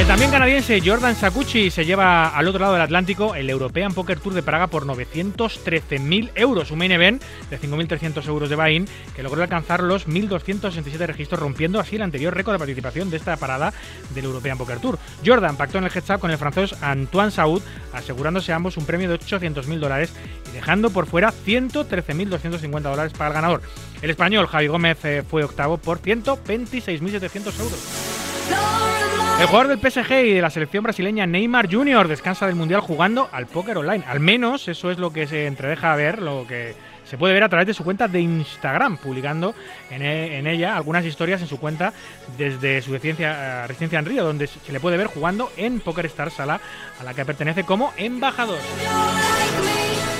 El también canadiense Jordan Sakuchi se lleva al otro lado del Atlántico el European Poker Tour de Praga por 913.000 euros, un main event de 5.300 euros de buy-in que logró alcanzar los 1.267 registros, rompiendo así el anterior récord de participación de esta parada del European Poker Tour. Jordan pactó en el heads up con el francés Antoine Saud, asegurándose ambos un premio de 800.000 dólares y dejando por fuera 113.250 dólares para el ganador. El español Javi Gómez eh, fue octavo por 126.700 euros. El jugador del PSG y de la selección brasileña Neymar Jr. descansa del Mundial jugando al póker online. Al menos eso es lo que se entredeja a ver, lo que se puede ver a través de su cuenta de Instagram, publicando en, e- ella algunas historias en su cuenta desde su residencia, eh, residencia en Río, donde se le puede ver jugando en Poker Star Sala, a la que pertenece como embajador.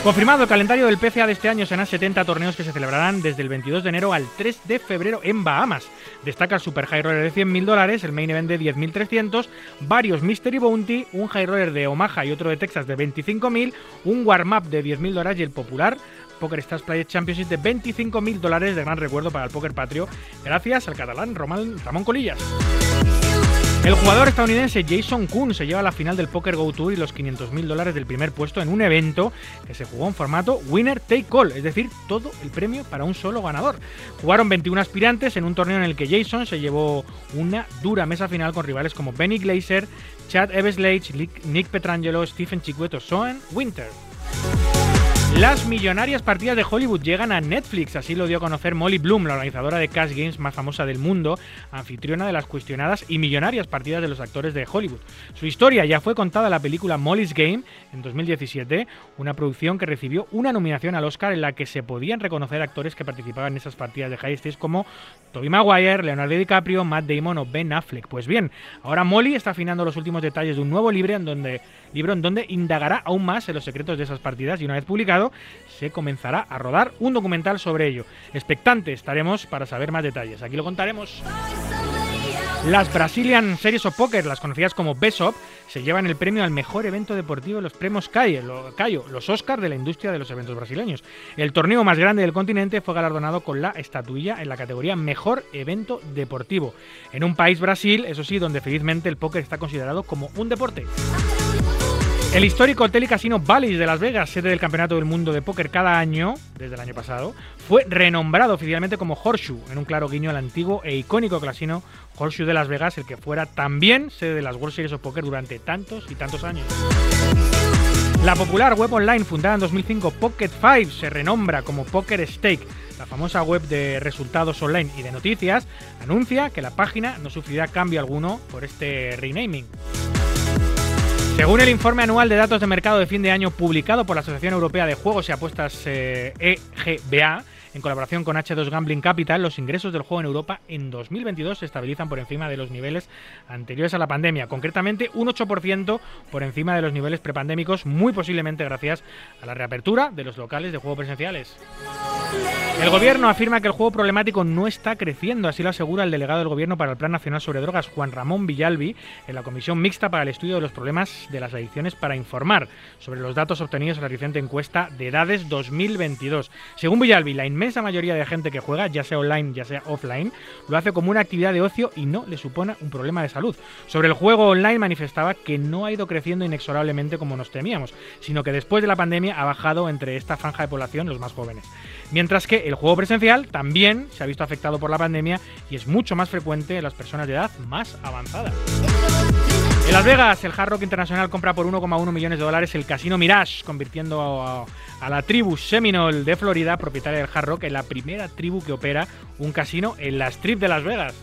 Confirmado el calendario del PCA de este año serán 70 torneos que se celebrarán desde el 22 de enero al 3 de febrero en Bahamas. Destaca el Super High Roller de 100.000 dólares, el Main Event de 10.300, varios Mystery Bounty, un High Roller de Omaha y otro de Texas de 25.000, un Warm Up de 10.000 dólares y el popular Poker Stars Play Championship de 25.000 dólares de gran recuerdo para el Poker Patrio, gracias al catalán Ramón Colillas. El jugador estadounidense Jason Kuhn se lleva a la final del Poker Go Tour y los 500.000 dólares del primer puesto en un evento que se jugó en formato Winner Take All, es decir, todo el premio para un solo ganador. Jugaron 21 aspirantes en un torneo en el que Jason se llevó una dura mesa final con rivales como Benny Glazer, Chad Eversledge, Nick- Petrangelo, Stephen Chicueto, Soen Winter. Las millonarias partidas de Hollywood llegan a Netflix, así lo dio a conocer Molly Bloom, la organizadora de Cash Games más famosa del mundo, anfitriona de las cuestionadas y millonarias partidas de los actores de Hollywood. Su historia ya fue contada en la película Molly's Game en 2017, una producción que recibió una nominación al Oscar en la que se podían reconocer actores que participaban en esas partidas de high stakes como Tobey Maguire, Leonardo DiCaprio, Matt Damon o Ben Affleck. Pues bien, ahora Molly está afinando los últimos detalles de un nuevo libro en donde, libro en donde indagará aún más en los secretos de esas partidas y una vez publicado se comenzará a rodar un documental sobre ello. Expectante estaremos para saber más detalles. Aquí lo contaremos. Las Brazilian Series of Poker, las conocidas como BESOP, se llevan el premio al mejor evento deportivo de los premios Cayo, lo- Cayo, los Oscars de la industria de los eventos brasileños. El torneo más grande del continente fue galardonado con la estatuilla en la categoría Mejor Evento Deportivo. En un país, Brasil, eso sí, donde felizmente el póker está considerado como un deporte. El histórico hotel y casino Bally's de Las Vegas, sede del Campeonato del Mundo de Póker cada año, desde el año pasado, fue renombrado oficialmente como Horseshoe, en un claro guiño al antiguo e icónico casino Horseshoe de Las Vegas, el que fuera también sede de las World Series of Poker durante tantos y tantos años. La popular web online fundada en 2005 Pocket 5 se renombra como Poker Stake. La famosa web de resultados online y de noticias anuncia que la página no sufrirá cambio alguno por este renaming. Según el informe anual de datos de mercado de fin de año publicado por la Asociación Europea de Juegos y Apuestas eh, EGBA, en colaboración con H2 Gambling Capital, los ingresos del juego en Europa en 2022 se estabilizan por encima de los niveles anteriores a la pandemia, concretamente un 8% por encima de los niveles prepandémicos, muy posiblemente gracias a la reapertura de los locales de juego presenciales. El gobierno afirma que el juego problemático no está creciendo, así lo asegura el delegado del gobierno para el Plan Nacional sobre Drogas, Juan Ramón Villalbi, en la Comisión Mixta para el Estudio de los Problemas de las Adicciones para informar sobre los datos obtenidos en la reciente encuesta de edades 2022. Según Villalbi, la inmensa mayoría de gente que juega, ya sea online, ya sea offline, lo hace como una actividad de ocio y no le supone un problema de salud. Sobre el juego online manifestaba que no ha ido creciendo inexorablemente como nos temíamos, sino que después de la pandemia ha bajado entre esta franja de población los más jóvenes. Mientras que el juego presencial también se ha visto afectado por la pandemia y es mucho más frecuente en las personas de edad más avanzada. En Las Vegas, el Hard Rock Internacional compra por 1,1 millones de dólares el Casino Mirage, convirtiendo a, a la tribu Seminole de Florida, propietaria del Hard Rock, en la primera tribu que opera un casino en la Strip de Las Vegas.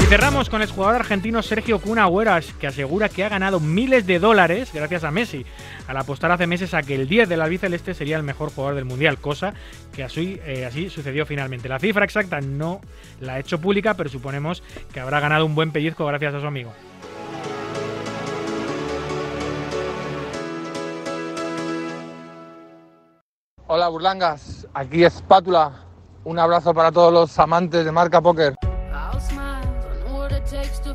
Y cerramos con el jugador argentino Sergio Agüero, que asegura que ha ganado miles de dólares gracias a Messi, al apostar hace meses a que el 10 del albiceleste sería el mejor jugador del Mundial, cosa que así, eh, así sucedió finalmente. La cifra exacta no la ha hecho pública, pero suponemos que habrá ganado un buen pellizco gracias a su amigo. Hola Burlangas, aquí Espátula. Un abrazo para todos los amantes de marca póker. Takes to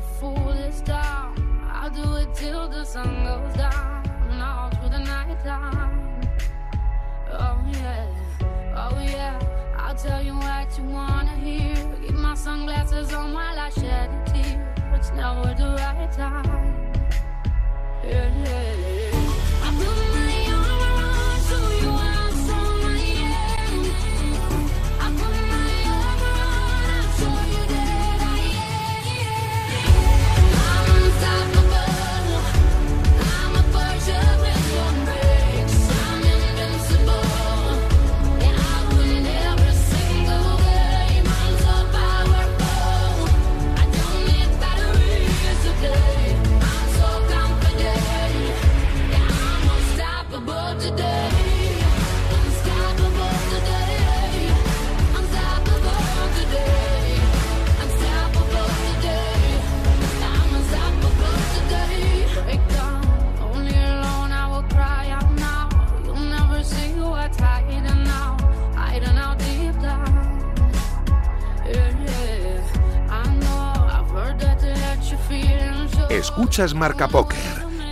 Escuchas Marca Póker,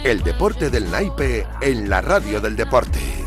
el deporte del naipe en la radio del deporte.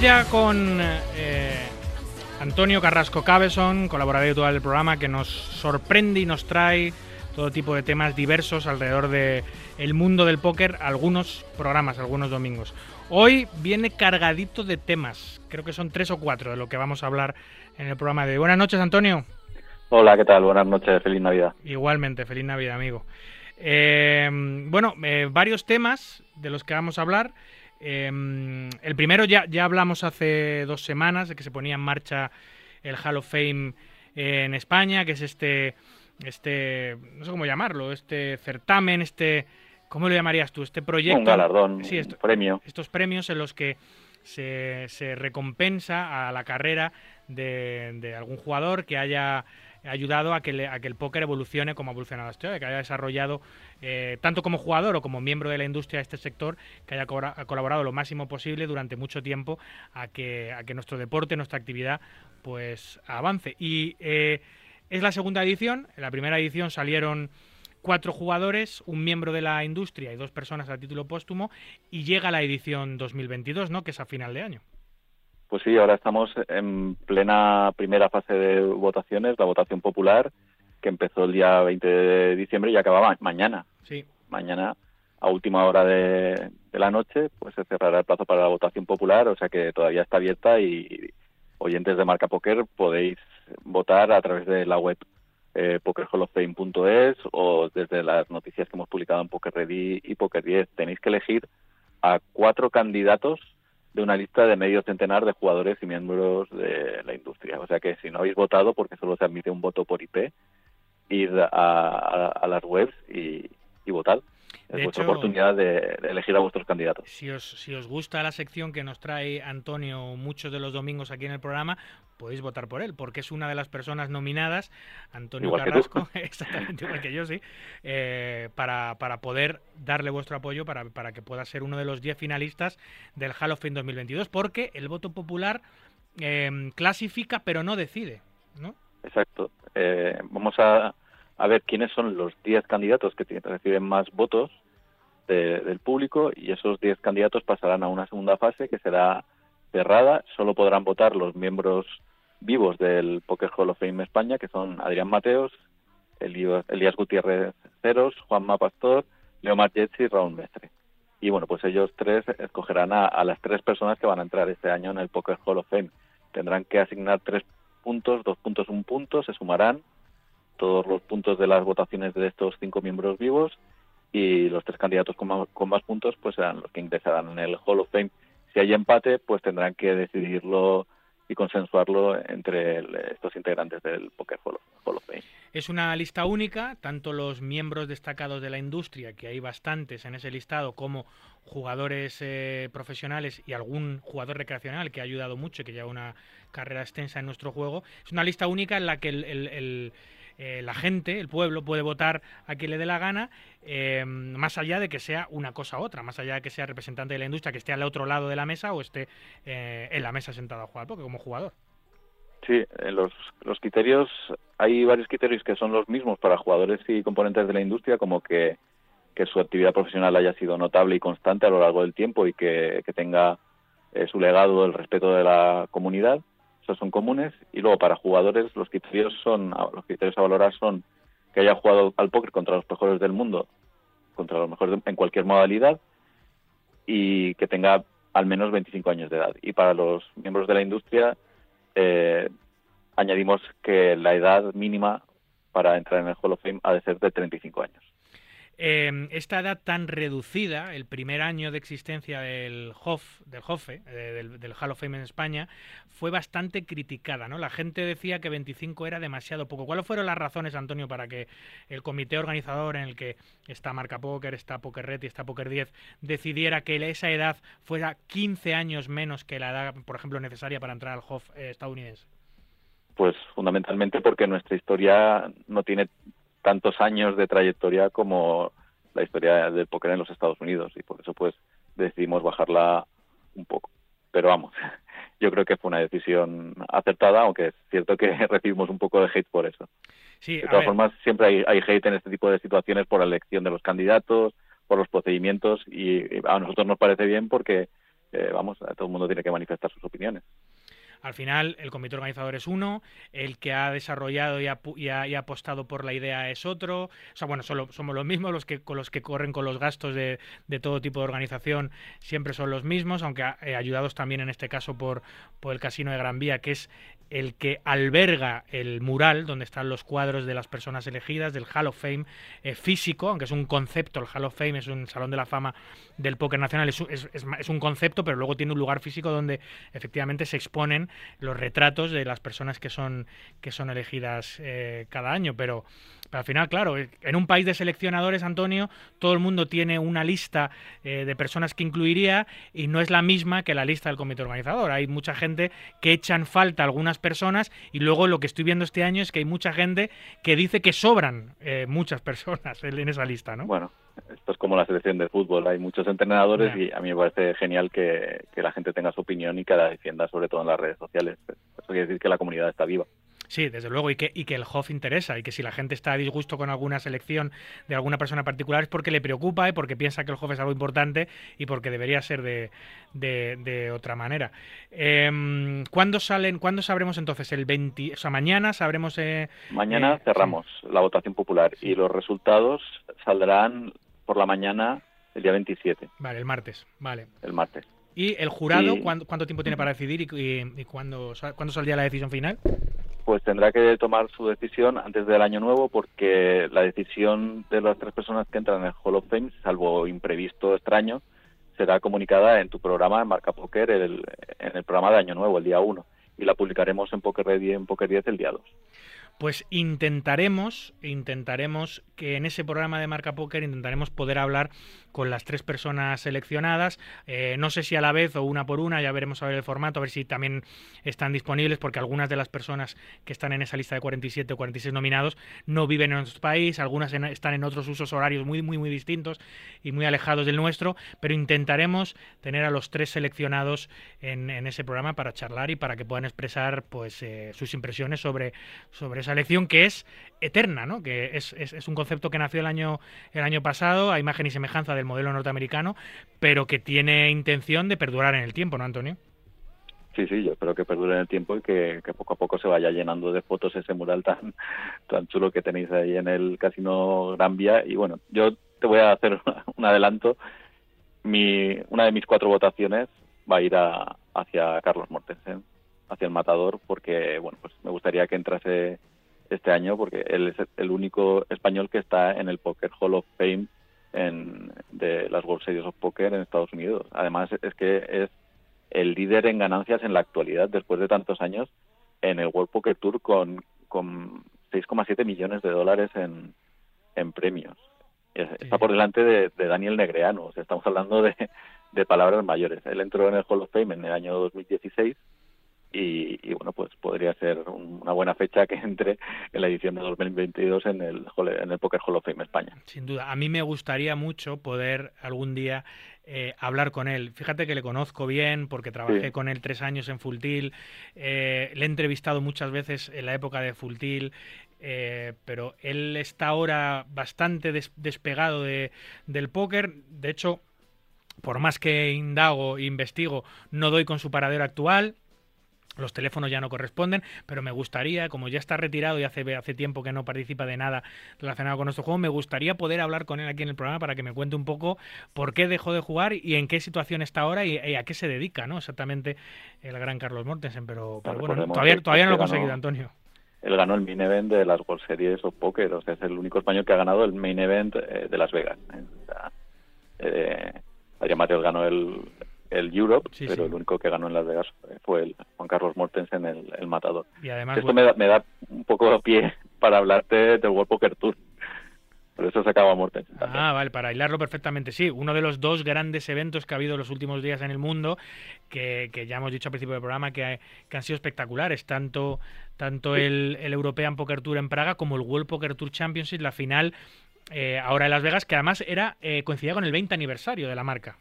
Ya con eh, Antonio Carrasco Cabeson, colaborador habitual del programa, que nos sorprende y nos trae todo tipo de temas diversos alrededor de el mundo del póker, algunos programas, algunos domingos. Hoy viene cargadito de temas, creo que son tres o cuatro de lo que vamos a hablar en el programa de hoy. Buenas noches, Antonio. Hola, ¿qué tal? Buenas noches, feliz Navidad. Igualmente, feliz Navidad, amigo. Eh, bueno, eh, varios temas de los que vamos a hablar. Eh, el primero ya, ya hablamos hace dos semanas de que se ponía en marcha el Hall of Fame en España, que es este, este, no sé cómo llamarlo, este certamen, este, ¿cómo lo llamarías tú? Este proyecto. Un galardón, Sí, un premio. estos premios en los que se, se recompensa a la carrera de, de algún jugador que haya ayudado a que, a que el póker evolucione como ha evolucionado hoy, que haya desarrollado eh, tanto como jugador o como miembro de la industria de este sector, que haya ha colaborado lo máximo posible durante mucho tiempo a que, a que nuestro deporte, nuestra actividad, pues avance. Y eh, es la segunda edición. En la primera edición salieron cuatro jugadores, un miembro de la industria y dos personas a título póstumo, y llega la edición 2022, ¿no? Que es a final de año. Pues sí, ahora estamos en plena primera fase de votaciones, la votación popular, que empezó el día 20 de diciembre y acababa mañana. Sí. Mañana, a última hora de, de la noche, pues se cerrará el plazo para la votación popular, o sea que todavía está abierta y oyentes de Marca Poker podéis votar a través de la web eh, pokerhallofame.es o desde las noticias que hemos publicado en Poker Ready y Poker 10. Tenéis que elegir a cuatro candidatos de una lista de medio centenar de jugadores y miembros de la industria. O sea que si no habéis votado, porque solo se admite un voto por IP, id a, las webs y, y votad. Es De vuestra hecho- oportunidad de, elegir a vuestros candidatos. Si os, si os gusta la sección que nos trae Antonio muchos de los domingos aquí en el programa, podéis votar por él, porque es una de las personas nominadas, Antonio Igual. Carrasco, *laughs* exactamente igual que yo, sí, eh, para, para poder darle vuestro apoyo para, para que pueda ser uno de los 10 finalistas del Hall of Fame 2022, porque el voto popular eh, clasifica pero no decide, ¿no? Exacto. Eh, vamos a, a ver quiénes son los 10 candidatos que reciben más votos de- del público y esos 10 candidatos pasarán a una segunda fase que será cerrada. Solo podrán votar los miembros vivos del Poker Hall of Fame España, que son Adrián Mateos, Elías Gutiérrez Ceros, Juanma Pastor, Leomar Jetsi y Raúl Mestre. Y bueno, pues ellos tres escogerán a, a las tres personas que van a entrar este año en el Poker Hall of Fame. Tendrán que asignar tres puntos, dos puntos, un punto, se sumarán todos los puntos de las votaciones de estos cinco miembros vivos y los tres candidatos con más, con más puntos pues serán los que ingresarán en el Hall of Fame. Si hay empate, pues tendrán que decidirlo y consensuarlo entre estos integrantes del Poker Hall of, Hall of Fame. Es una lista única, tanto los miembros destacados de la industria, que hay bastantes en ese listado, como jugadores eh, profesionales y algún jugador recreacional que ha ayudado mucho y que lleva una carrera extensa en nuestro juego. Es una lista única en la que el, el- el, eh, la gente, el pueblo, puede votar a quien le dé la gana, eh, más allá de que sea una cosa u otra, más allá de que sea representante de la industria, que esté al otro lado de la mesa o esté eh, en la mesa sentado a jugar, porque como jugador. Sí, los, los criterios, hay varios criterios que son los mismos para jugadores y componentes de la industria, como que, que su actividad profesional haya sido notable y constante a lo largo del tiempo y que, que tenga eh, su legado el respeto de la comunidad. Esos son comunes. Y luego para jugadores los criterios son los criterios a valorar son que haya jugado al póker contra los mejores del mundo, contra los mejores en cualquier modalidad y que tenga al menos 25 años de edad. Y para los miembros de la industria eh, añadimos que la edad mínima para entrar en el Hall of Fame ha de ser de 35 años. Eh, esta edad tan reducida, el primer año de existencia del HOF, del HOFE, eh, del, Hall of Fame en España, fue bastante criticada, ¿no? La gente decía que 25 era demasiado poco. ¿Cuáles fueron las razones, Antonio, para que el comité organizador en el que está Marca Poker, está Poker Red y está Poker 10 decidiera que esa edad fuera 15 años menos que la edad, por ejemplo, necesaria para entrar al HOF eh, estadounidense? Pues fundamentalmente porque nuestra historia no tiene tantos años de trayectoria como la historia del póker en los Estados Unidos y por eso pues decidimos bajarla un poco. Pero vamos, *laughs* yo creo que fue una decisión acertada, aunque es cierto que *laughs* recibimos un poco de hate por eso. Sí, De todas formas, siempre hay, hay hate en este tipo de situaciones por la elección de los candidatos, por los procedimientos y, y a nosotros nos parece bien porque, eh, vamos, todo el mundo tiene que manifestar sus opiniones. Al final, el comité organizador es uno, el que ha desarrollado y ha, apostado por la idea es otro. O sea, bueno, solo, somos los mismos, los que, con los que corren con los gastos de, de todo tipo de organización siempre son los mismos, aunque eh, ayudados también en este caso por, por el Casino de Gran Vía, que es el que alberga el mural donde están los cuadros de las personas elegidas del Hall of Fame eh, físico, aunque es un concepto, el Hall of Fame es un salón de la fama del póker nacional, es, un- concepto, pero luego tiene un lugar físico donde efectivamente se exponen los retratos de las personas que son, que son elegidas eh, cada año. Pero, pero al final, claro, eh, en un país de seleccionadores, Antonio, todo el mundo tiene una lista eh, de personas que incluiría y no es la misma que la lista del comité organizador. Hay mucha gente que echan falta algunas personas y luego lo que estoy viendo este año es que hay mucha gente que dice que sobran eh, muchas *laughs* personas en esa lista, ¿no? Bueno, esto es como la selección de fútbol. Hay muchos entrenadores y a mí me parece genial que, que la gente tenga su opinión y que la defienda, sobre todo en las redes sociales. Eso quiere decir que la comunidad está viva. Sí, desde luego, y que, y que el HOF interesa, y que si la gente está a disgusto con alguna selección de alguna persona particular es porque le preocupa y porque piensa que el HOF es algo importante y porque debería ser de, de- de otra manera. Em, ¿Cuándo salen, cuándo sabremos entonces? El 20, o sea, mañana sabremos... eh, Mañana Eh, cerramos la votación popular y los resultados saldrán por la mañana el día 27, vale, el martes, vale. el martes. ¿Y el jurado Y- ¿cuánto, cuánto tiempo tiene para decidir y, y- y cuándo, cuándo saldría la decisión final? Pues tendrá que tomar su decisión antes del año nuevo porque la decisión de las tres personas que entran en el Hall of Fame, salvo imprevisto extraño, será comunicada en tu programa en Marca Poker el- en el programa de año nuevo, el día 1. Y la publicaremos en Poker Red y en Poker 10 el día 2. pues intentaremos, intentaremos que en ese programa de Marca Póker intentaremos poder hablar con las tres personas seleccionadas, eh, no sé si a la vez o una por una, ya veremos a ver el formato, a ver si también están disponibles, porque algunas de las personas que están en esa lista de 47 o 46 nominados no viven en nuestro país, algunas en- están en otros usos horarios muy, muy, muy distintos y muy alejados del nuestro, pero intentaremos tener a los tres seleccionados en, en ese programa para charlar y para que puedan expresar pues eh, sus impresiones sobre, sobre esa elección que es eterna, ¿no? que es, es- es un concepto que nació el año, el año pasado a imagen y semejanza del modelo norteamericano, pero que tiene intención de perdurar en el tiempo, ¿no, Antonio? Sí, sí, yo espero que perdure en el tiempo y que, poco a poco se vaya llenando de fotos ese mural tan, tan chulo que tenéis ahí en el Casino Gran Vía. Y bueno, yo te voy a hacer *laughs* un adelanto. Mi, una de mis cuatro votaciones va a ir a, hacia Carlos Mortensen, hacia el matador, porque bueno, pues me gustaría que entrase este año, porque él es el único español que está en el Poker Hall of Fame en, de las World Series of Poker en Estados Unidos. Además, es que es el líder en ganancias en la actualidad, después de tantos años, en el World Poker Tour con, con 6,7 millones de dólares en, en premios. Es- Está por delante de, de Daniel Negreanu, o sea, estamos hablando de, de palabras mayores. Él entró en el Hall of Fame en el año 2016 y, y, bueno, pues podría ser un- una buena fecha que entre en la edición de 2022 en el, en el Poker Hall of Fame España. Sin duda. A mí me gustaría mucho poder algún día eh, hablar con él. Fíjate que le conozco bien porque trabajé Sí. con él tres años en Fultil. eh, le he entrevistado muchas veces en la época de Fultil. eh, pero él está ahora bastante des- despegado de, del póker. De hecho, por más que indago e investigo, no doy con su paradero actual. Los teléfonos ya no corresponden, pero me gustaría, como ya está retirado y hace, hace tiempo que no participa de nada relacionado con nuestro juego, me gustaría poder hablar con él aquí en el programa para que me cuente un poco por qué dejó de jugar y en qué situación está ahora y, y a qué se dedica, ¿no? Exactamente el gran Carlos Mortensen, pero, pero bueno, todavía, todavía no lo he conseguido, Antonio. Él ganó el main event de las World Series of Poker, o sea, es el único español que ha ganado el main event eh, de Las Vegas. ¿eh? O sea, eh, Adrián ganó el, el Europe, Sí, pero sí. el único que ganó en Las Vegas fue el Juan Carlos Mortensen, el, el matador. Y además, Esto bueno, me, da, me da un poco de pie *laughs* para hablarte del World Poker Tour. Por eso se acaba Mortensen también. Ah, vale, para hilarlo perfectamente, sí. Uno de los dos grandes eventos que ha habido los últimos días en el mundo, que, que ya hemos dicho al principio del programa que, que han sido espectaculares, tanto, tanto el, el European Poker Tour en Praga como el World Poker Tour Championship, la final eh, ahora en Las Vegas, que además era eh, coincidía con el 20 aniversario de la marca.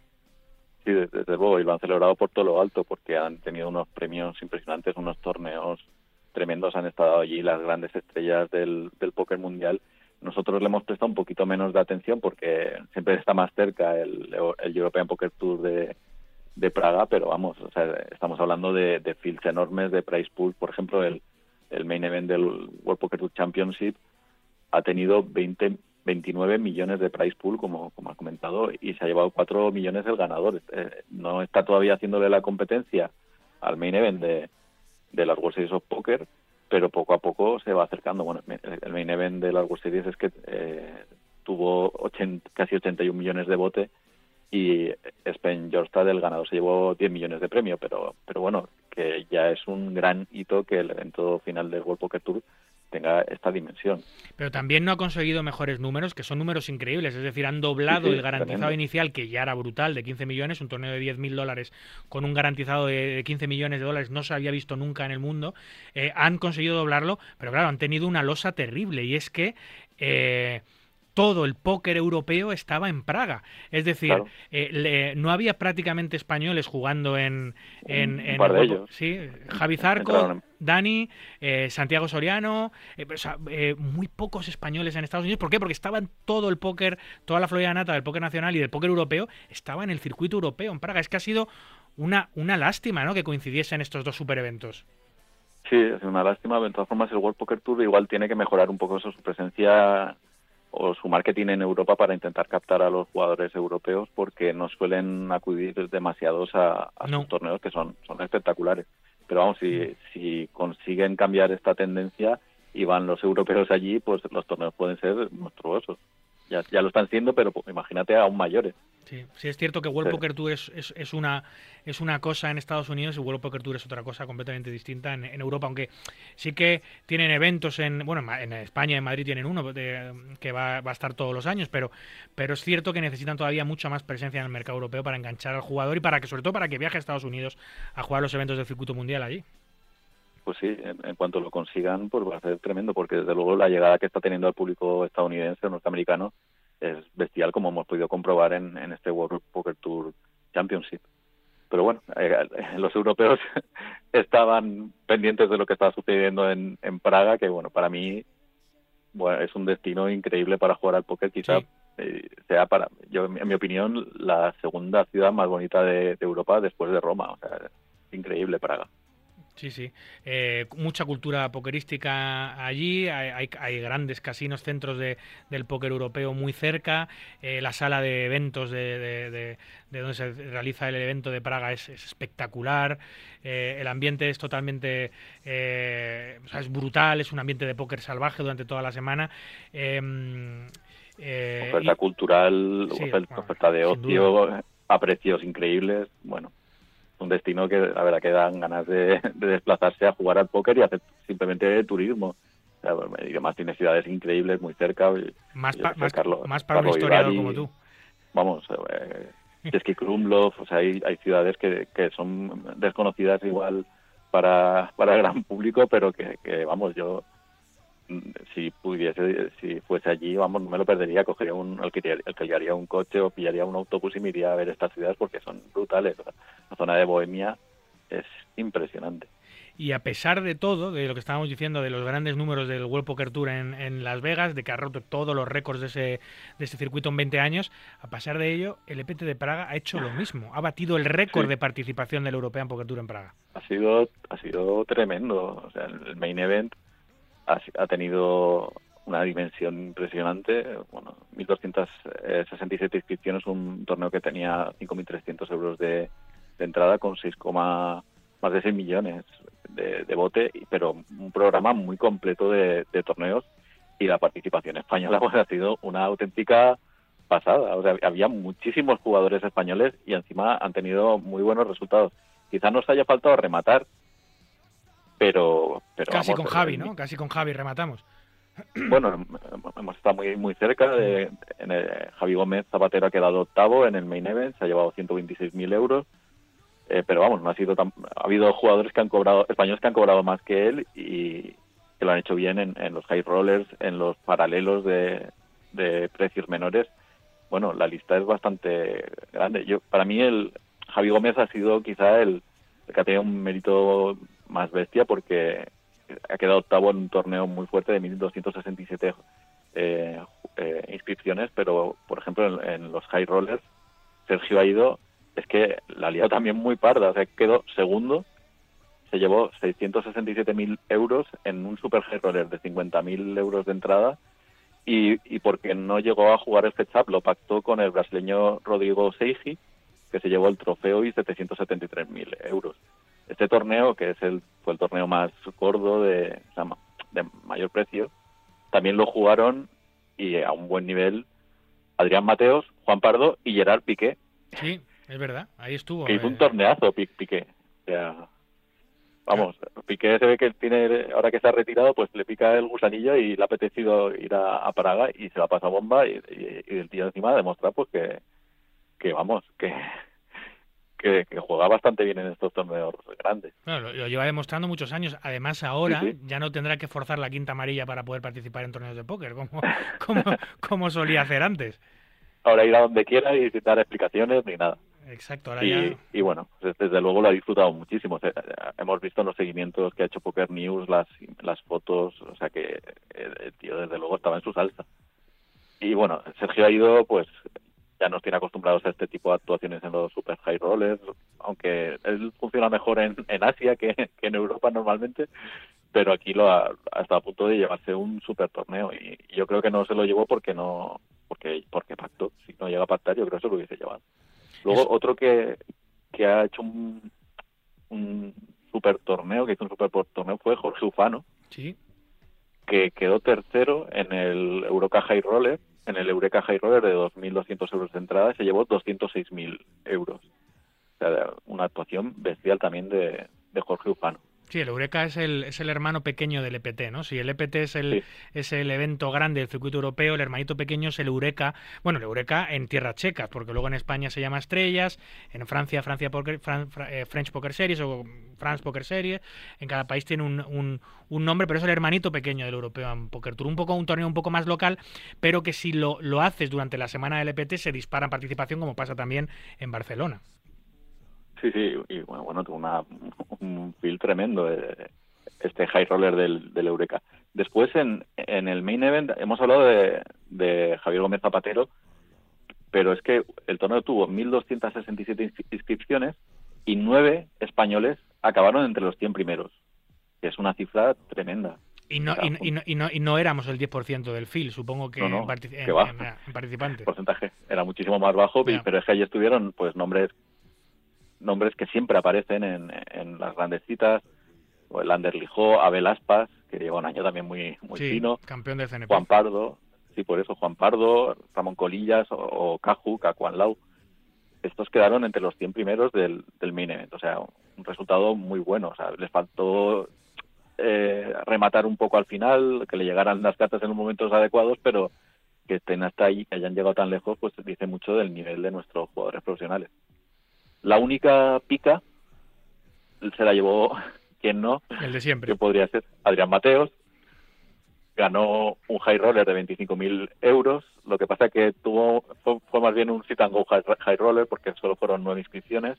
Sí, desde, luego, y lo han celebrado por todo lo alto, porque han tenido unos premios impresionantes, unos torneos tremendos, han estado allí las grandes estrellas del, del póker mundial. Nosotros le hemos prestado un poquito menos de atención porque siempre está más cerca el, el European Poker Tour de, de Praga, pero vamos, o sea, estamos hablando de, de fields enormes, de price pool. Por ejemplo, el, el main event del World Poker Tour Championship ha tenido 20, 29 millones de price pool, como, como has comentado, y se ha llevado 4 millones el ganador. Eh, no está todavía haciéndole la competencia al main event de, de las World Series of Poker, pero poco a poco se va acercando. Bueno, el- main event de las World Series es que eh, tuvo 80 casi 81 millones de bote y Spen Jorstad, el ganador, se llevó 10 millones de premio, pero, pero bueno, que ya es un gran hito que el evento final del World Poker Tour tenga esta dimensión. Pero también no ha conseguido mejores números, que son números increíbles. Es decir, han doblado Sí, sí, el garantizado tremendo. inicial, que ya era brutal, de 15 millones, un torneo de 10.000 dólares con un garantizado de 15 millones de dólares, no se había visto nunca en el mundo. Eh, han conseguido doblarlo, pero claro, han tenido una losa terrible, y es que... eh, todo el póker europeo estaba en Praga. Es decir, Claro. eh, le- no había prácticamente españoles jugando en... en, Un en par de Europa. ellos. Sí, Javi Zarco, Entraron Dani, eh, Santiago Soriano, eh, o sea, eh, muy pocos españoles en Estados Unidos. ¿Por qué? Porque estaban todo el póker, toda la Florida nata del póker nacional y del póker europeo, estaba en el circuito europeo en Praga. Es que ha sido una, una lástima ¿no? que coincidiesen estos dos super eventos. Sí, es una lástima. De todas formas, el World Poker Tour igual tiene que mejorar un poco eso, su presencia o su marketing en Europa para intentar captar a los jugadores europeos porque no suelen acudir demasiados a, a No. sus torneos que son, son espectaculares. Pero vamos, si, si consiguen cambiar esta tendencia y van los europeos allí, pues los torneos pueden ser monstruosos. Ya, ya lo están siendo, pero pues, imagínate aún mayores. Sí, sí es cierto que World Sí. Poker Tour es, es, es una, es una cosa en Estados Unidos y World Poker Tour es otra cosa completamente distinta en, en Europa, aunque sí que tienen eventos en, bueno, en España, en Madrid tienen uno de- que va, va a estar todos los años, pero, pero es cierto que necesitan todavía mucha más presencia en el mercado europeo para enganchar al jugador y para que, sobre todo, para que viaje a Estados Unidos a jugar los eventos del circuito mundial allí. Pues sí, en, en cuanto lo consigan, pues va a ser tremendo, porque desde luego la llegada que está teniendo el público estadounidense o norteamericano es bestial, como hemos podido comprobar en, en este World Poker Tour Championship. Pero bueno, eh, *laughs* los europeos *laughs* estaban pendientes de lo que estaba sucediendo en, en Praga, que bueno, para mí bueno, es un destino increíble para jugar al póker, quizá Sí. eh, sea para, yo en mi opinión, la segunda ciudad más bonita de, de Europa después de Roma. O sea, es increíble Praga. Sí, sí. Eh, mucha cultura pokerística allí. Hay, hay- hay grandes casinos, centros de, del póker europeo muy cerca. Eh, la sala de eventos de, de- de- de donde se realiza el evento de Praga es, es espectacular. Eh, el ambiente es totalmente. eh, o sea, es brutal. Es un ambiente de póker salvaje durante toda la semana. Em, oferta y- cultural, Sí, oferta, bueno, oferta de ocio a precios increíbles. Bueno, un destino que la verdad que dan ganas de, de desplazarse a jugar al póker y hacer simplemente turismo. O sea, y además tiene ciudades increíbles muy cerca. más, pa- sé, más, Carlo- más para un historiador como tú. Vamos, eh, Chesky Krumlov, o sea, hay, hay ciudades que, que son desconocidas igual para, para el gran público, pero que, que, vamos, yo si pudiese, si fuese allí, vamos, no me lo perdería, cogería un, alquilaría, un coche o pillaría un autobús y me iría a ver estas ciudades porque son brutales. La zona de Bohemia es impresionante. Y a pesar de todo, de lo que estábamos diciendo, de los grandes números del World Poker Tour en, en Las Vegas, de que ha roto todos los récords de ese, de ese circuito en 20 años, a pesar de ello, el EPT de Praga ha hecho lo mismo. Ha batido el récord Sí. de participación del European Poker Tour en Praga. ha sido ha sido tremendo o sea el main event ha, ha tenido una dimensión impresionante bueno 1267 inscripciones un torneo que tenía 5300 euros de, entrada con 6, más de 6 millones de, de bote pero un programa muy completo de, de torneos y la participación española *laughs* pues, ha sido una auténtica pasada. O sea, había muchísimos jugadores españoles y encima han tenido muy buenos resultados. Quizás nos haya faltado rematar, pero... pero Casi vamos, con Javi, eh, ¿no? Casi con Javi rematamos. *clears throat* Bueno, hem- hemos estado muy muy cerca. De, en el- Javi Gómez Zapatero ha quedado octavo en el main event, se ha llevado 126.000 euros. Eh, pero vamos, no ha sido tan, ha habido jugadores que han cobrado, españoles que han cobrado más que él y que lo han hecho bien en, en los high rollers, en los paralelos de, de precios menores. Bueno, la lista es bastante grande. Yo, para mí, el Javi Gómez ha sido quizá el, el que ha tenido un mérito más bestia porque ha quedado octavo en un torneo muy fuerte de 1.267 eh, eh, inscripciones, pero por ejemplo en, los high rollers, Sergio ha ido, es que la liado también muy parda, o sea, quedó segundo, se llevó 667.000 euros en un super high roller de 50.000 euros de entrada y, porque no llegó a jugar el heads-up, lo pactó con el brasileño Rodrigo Seiji, que se llevó el trofeo y 773.000 euros. Este torneo, que es el fue el torneo más gordo de, o sea, ma- de mayor precio, también lo jugaron y a un buen nivel Adrián Mateos, Juan Pardo y Gerard Piqué, Sí, es verdad. Ahí estuvo. que hizo un eh, torneazo Pi- Piqué. O sea, vamos, Piqué se ve que tiene, ahora que está retirado, pues le pica el gusanillo y le ha apetecido ir a, a Praga y se la pasa bomba y, y- y el tío encima ha demostrado pues que, que vamos, que, que, que juega bastante bien en estos torneos grandes. Bueno, lo, lo lleva demostrando muchos años. Además, ahora Sí, sí. ya no tendrá que forzar la quinta amarilla para poder participar en torneos de póker, como, *laughs* como, como solía hacer antes. Ahora ir a donde quiera y sin dar explicaciones ni nada. Exacto, ahora Y, ya. y bueno, pues desde luego lo ha disfrutado muchísimo. Hemos visto en los seguimientos que ha hecho Poker News las, las fotos, o sea que el tío desde luego estaba en su salsa. Y bueno, Sergio ha ido, pues ya nos tiene acostumbrados a este tipo de actuaciones en los super high rollers, aunque él funciona mejor en, en Asia que, que en Europa normalmente, pero aquí lo ha, ha estado a punto de llevarse un super torneo y, y yo creo que no se lo llevó porque no porque porque pactó. Si no llega a pactar, yo creo que se lo hubiese llevado. Luego Eso. otro que, que ha hecho un, un super torneo, que hizo un super torneo fue Jorge Ufano, Sí, que quedó tercero en el Euroca High Roller en el Eureka High Roller de 2.200 euros de entrada se llevó 206.000 euros. O sea, una actuación bestial también de, Jorge Ufano. Sí, el Eureka es el, es el hermano pequeño del EPT, ¿no? Si el EPT es el, es el evento grande del circuito europeo, el hermanito pequeño es el Eureka, bueno, el Eureka en tierras checas, porque luego en España se llama Estrellas, en Francia, Francia Poker, Fran- Fra- eh, French Poker Series o France Poker Series, en cada país tiene un, un- un nombre, pero es el hermanito pequeño del European Poker Tour, un poco un torneo un poco más local, pero que si lo, lo haces durante la semana del EPT se dispara en participación, como pasa también en Barcelona. Sí, sí, y bueno, bueno tuvo una, un feel tremendo eh, este high roller del, del Eureka. Después en, en el main event hemos hablado de, de Javier Gómez Zapatero, pero es que el torneo tuvo 1.267 inscri- inscripciones y nueve españoles acabaron entre los 100 primeros, que es una cifra tremenda. Y no, y, no- y no, y no- y no éramos el 10% del FIL, supongo que No, en, participantes. El porcentaje era muchísimo más bajo, pero es que allí estuvieron pues nombres nombres que siempre aparecen en, en las grandes citas, o el Ander Lijó, Abel Aspas, que lleva un año también muy, muy Sí, fino, campeón del CNP. Juan Pardo, sí, por eso, Juan Pardo, Ramón Colillas o, o Caju, Cacuan Lau. Estos quedaron entre los 100 primeros del, del main event, o sea, un resultado muy bueno. O sea, les faltó eh, rematar un poco al final, que le llegaran las cartas en los momentos adecuados, pero que estén hasta ahí, que hayan llegado tan lejos, pues dice mucho del nivel de nuestros jugadores profesionales. La única pica se la llevó, *laughs* quien no, El de siempre. que podría ser Adrián Mateos. Ganó un high roller de 25.000 euros. Lo que pasa que tuvo fue, fue más bien un sit and go high, high roller porque solo fueron nueve inscripciones,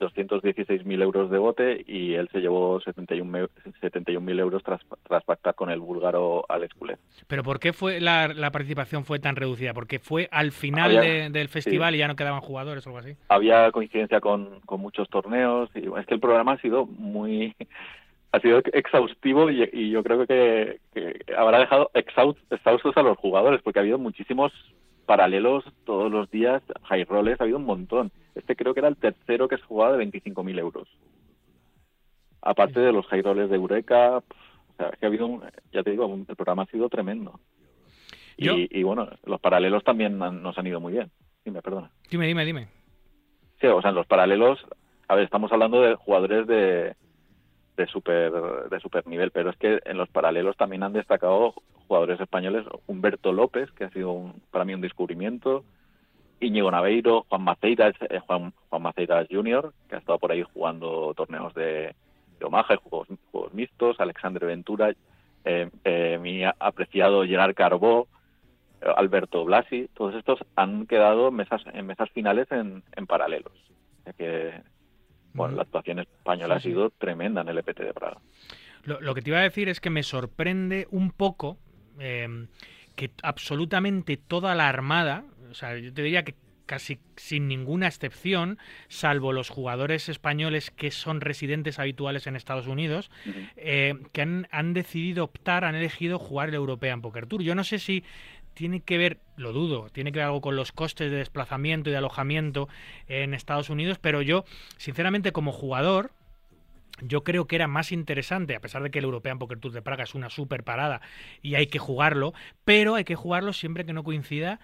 216.000 euros de bote y él se llevó 71.000 71.000 euros tras, tras pactar con el búlgaro Alex Kulev. Pero ¿por qué fue la, la participación fue tan reducida? ¿Porque fue al final Había- de- del festival sí. y ya no quedaban jugadores o algo así? había coincidencia con, con muchos torneos y es que el programa ha sido muy ha sido exhaustivo y, y yo creo que, que habrá dejado exhaust- exhaustos a los jugadores porque ha habido muchísimos paralelos todos los días, high rollers, ha habido un montón. Este creo que era el tercero que se jugaba de 25.000 euros. Aparte de los high rollers de Eureka, o sea, que ha habido, un- ya te digo, un- el programa ha sido tremendo. Y, y bueno, los paralelos también han- nos han ido muy bien. Dime, perdona. Dime, dime, dime. Sí, o sea, en los paralelos, a ver, estamos hablando de jugadores de, de super de super nivel, pero es que en los paralelos también han destacado jugadores españoles, Humberto López, que ha sido un- para mí un descubrimiento, Íñigo Naveiro, Juan Maceiras, eh, Juan, Juan Maceiras Jr., que ha estado por ahí jugando torneos de, de y juegos, mixtos, Alexandre Ventura, eh, eh, mi apreciado Gerard Carbó, Alberto Blasi, todos estos han quedado en mesas, en mesas finales en, en paralelos. Que, bueno, la actuación española ha sido tremenda en el EPT de Praga. Lo, lo que te iba a decir es que me sorprende un poco eh, que absolutamente toda la armada, o sea, yo te diría que casi sin ninguna excepción, salvo los jugadores españoles que son residentes habituales en Estados Unidos, eh, que han, han decidido optar, han elegido jugar el European Poker Tour. Yo no sé si tiene que ver, lo dudo, tiene que ver algo con los costes de desplazamiento y de alojamiento en Estados Unidos, pero yo, sinceramente, como jugador, yo creo que era más interesante, a pesar de que el European Poker Tour de Praga es una super parada y hay que jugarlo, pero hay que jugarlo siempre que no coincida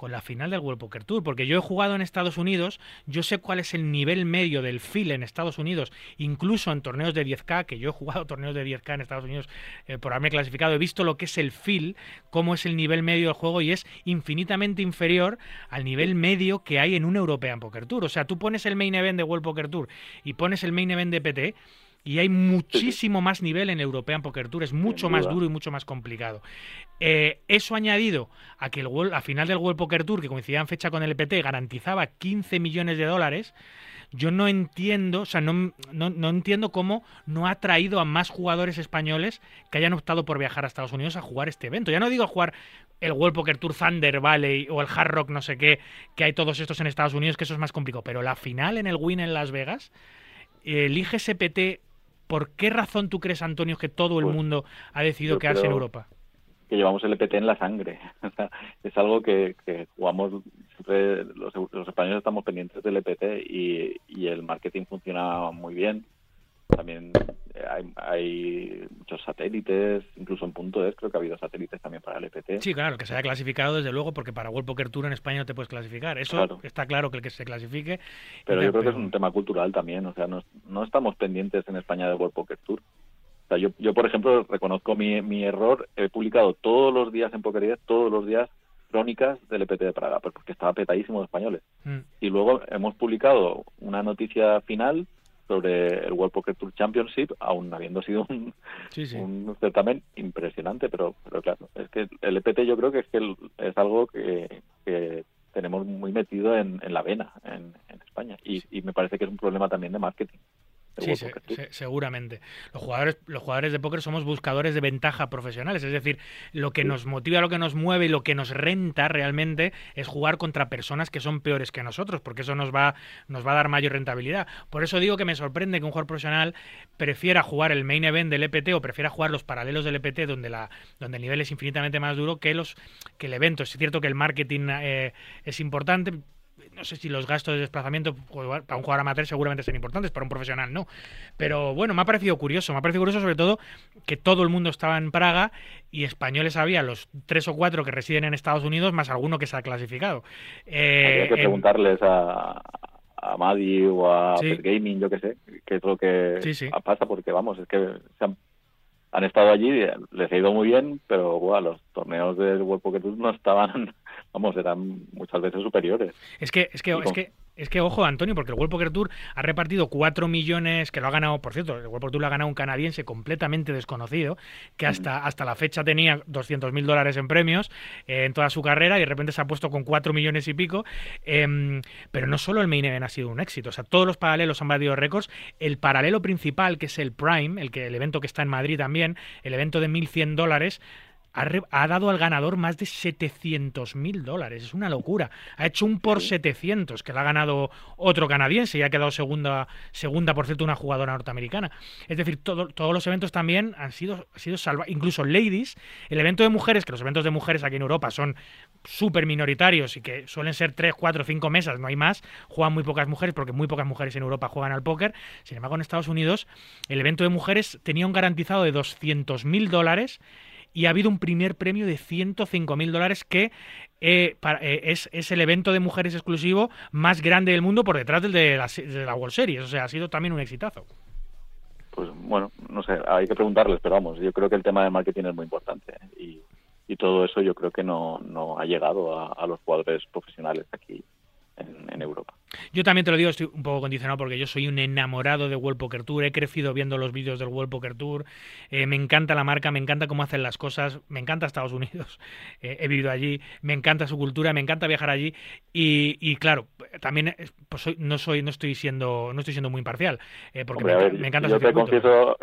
con la final del World Poker Tour, porque yo he jugado en Estados Unidos, yo sé cuál es el nivel medio del feel en Estados Unidos, incluso en torneos de 10K, que yo he jugado *laughs* torneos de 10K en Estados Unidos eh, por haberme clasificado, he visto lo que es el feel, cómo es el nivel medio del juego y es infinitamente inferior al nivel medio que hay en un European Poker Tour. O sea, tú pones el main event de World Poker Tour y pones el main event de PT y hay muchísimo más nivel en European Poker Tour, es mucho más duro y mucho más complicado. Eh, eso añadido a que el World- a final del World Poker Tour, que coincidía en fecha con el EPT, garantizaba 15 millones de dólares, yo no entiendo, o sea, no, no, no entiendo cómo no ha traído a más jugadores españoles que hayan optado por viajar a Estados Unidos a jugar este evento. Ya no digo a jugar el World Poker Tour Thunder Valley o el Hard Rock no sé qué, que hay todos estos en Estados Unidos, que eso es más complicado, pero la final en el Win en Las Vegas, eh, elige SPT, ¿por qué razón tú crees, Antonio, que todo el Pues, mundo ha decidido quedarse en Europa? que llevamos el EPT en la sangre. *laughs* Es algo que, que jugamos, siempre los, los españoles estamos pendientes del EPT y, y el marketing funciona muy bien. También eh, hay, hay muchos satélites, incluso en punto es, creo que ha habido satélites también para el EPT. Sí, claro, que se haya clasificado desde luego, porque para World Poker Tour en España no te puedes clasificar. Eso Claro. está claro que el que se clasifique. Pero yo creo que es un tema cultural también, o sea, no, no estamos pendientes en España de World Poker Tour. O sea, yo, yo por ejemplo, reconozco mi, mi error, he publicado todos los días en Poker 10, todos los días, crónicas del EPT de Praga, pues porque estaba petadísimo de españoles. Mm. Y luego hemos publicado una noticia final sobre el World Poker Tour Championship, aún habiendo sido un, Sí, sí. un certamen impresionante, pero, pero claro, es que el EPT yo creo que es que es algo que, que tenemos muy metido en, en la vena en, en España y, y me parece que es un problema también de marketing. Sí, se- seguramente. Los jugadores, los jugadores de póker somos buscadores de ventaja profesionales, es decir, lo que nos motiva, lo que nos mueve y lo que nos renta realmente es jugar contra personas que son peores que nosotros, porque eso nos va, nos va a dar mayor rentabilidad. Por eso digo que me sorprende que un jugador profesional prefiera jugar el main event del EPT o prefiera jugar los paralelos del EPT donde la donde el nivel es infinitamente más duro que los que el evento. Es cierto que el marketing eh, es importante, no sé si los gastos de desplazamiento pues, para un jugador amateur seguramente son importantes, para un profesional no. Pero bueno, me ha parecido curioso, me ha parecido curioso sobre todo que todo el mundo estaba en Praga y españoles había los tres o cuatro que residen en Estados Unidos más alguno que se ha clasificado. Eh, Habría que en- preguntarles a, a Madi o a Sí. Gaming, yo qué sé, qué es lo que Sí, sí. pasa, porque vamos, es que se han, han estado allí, les ha ido muy bien, pero buah, los torneos del World Poker Tour no estaban, vamos, eran muchas veces superiores. Es que, es que, es que, es que, ojo, Antonio, porque el World Poker Tour ha repartido 4 millones, que lo ha ganado, por cierto, el World Poker Tour lo ha ganado un canadiense completamente desconocido, que hasta, hasta la fecha tenía 200 mil dólares en premios eh, en toda su carrera y de repente se ha puesto con 4 millones y pico. Em, pero no solo el Main Event ha sido un éxito, o sea, todos los paralelos han batido récords. El paralelo principal, que es el Prime, el, que, el evento que está en Madrid también, el evento de 1.100 dólares, ha, re- ha dado al ganador más de 700 mil dólares. Es una locura. Ha hecho un por 700, que lo ha ganado otro canadiense y ha quedado segunda, segunda por cierto, una jugadora norteamericana. Es decir, todo- todos los eventos también han sido, han sido salva Incluso Ladies, el evento de mujeres, que los eventos de mujeres aquí en Europa son súper minoritarios y que suelen ser 3, 4, 5 mesas, no hay más, juegan muy pocas mujeres porque muy pocas mujeres en Europa juegan al póker. Sin embargo, en Estados Unidos, el evento de mujeres tenía un garantizado de 200 mil dólares y ha habido un primer premio de 105 mil dólares que eh, eh, es, es el evento de mujeres exclusivo más grande del mundo por detrás del de la, de la World Series. O sea, ha sido también un exitazo. Pues bueno, no sé, hay que preguntarles, pero vamos, yo creo que el tema del marketing es muy importante ¿eh? y, todo eso yo creo que no, no ha llegado a los jugadores profesionales aquí en, en Europa. Yo también te lo digo, estoy un poco condicionado porque yo soy un enamorado de World Poker Tour. He crecido viendo los vídeos del World Poker Tour. Eh, me encanta la marca, me encanta cómo hacen las cosas. Me encanta Estados Unidos. *laughs* Eh, he vivido allí. Me encanta su cultura, me encanta viajar allí. Y, y claro, también pues soy- no soy, no estoy siendo, no estoy siendo muy imparcial. eh, porque Hombre, me, ver, encanta yo ese te confieso,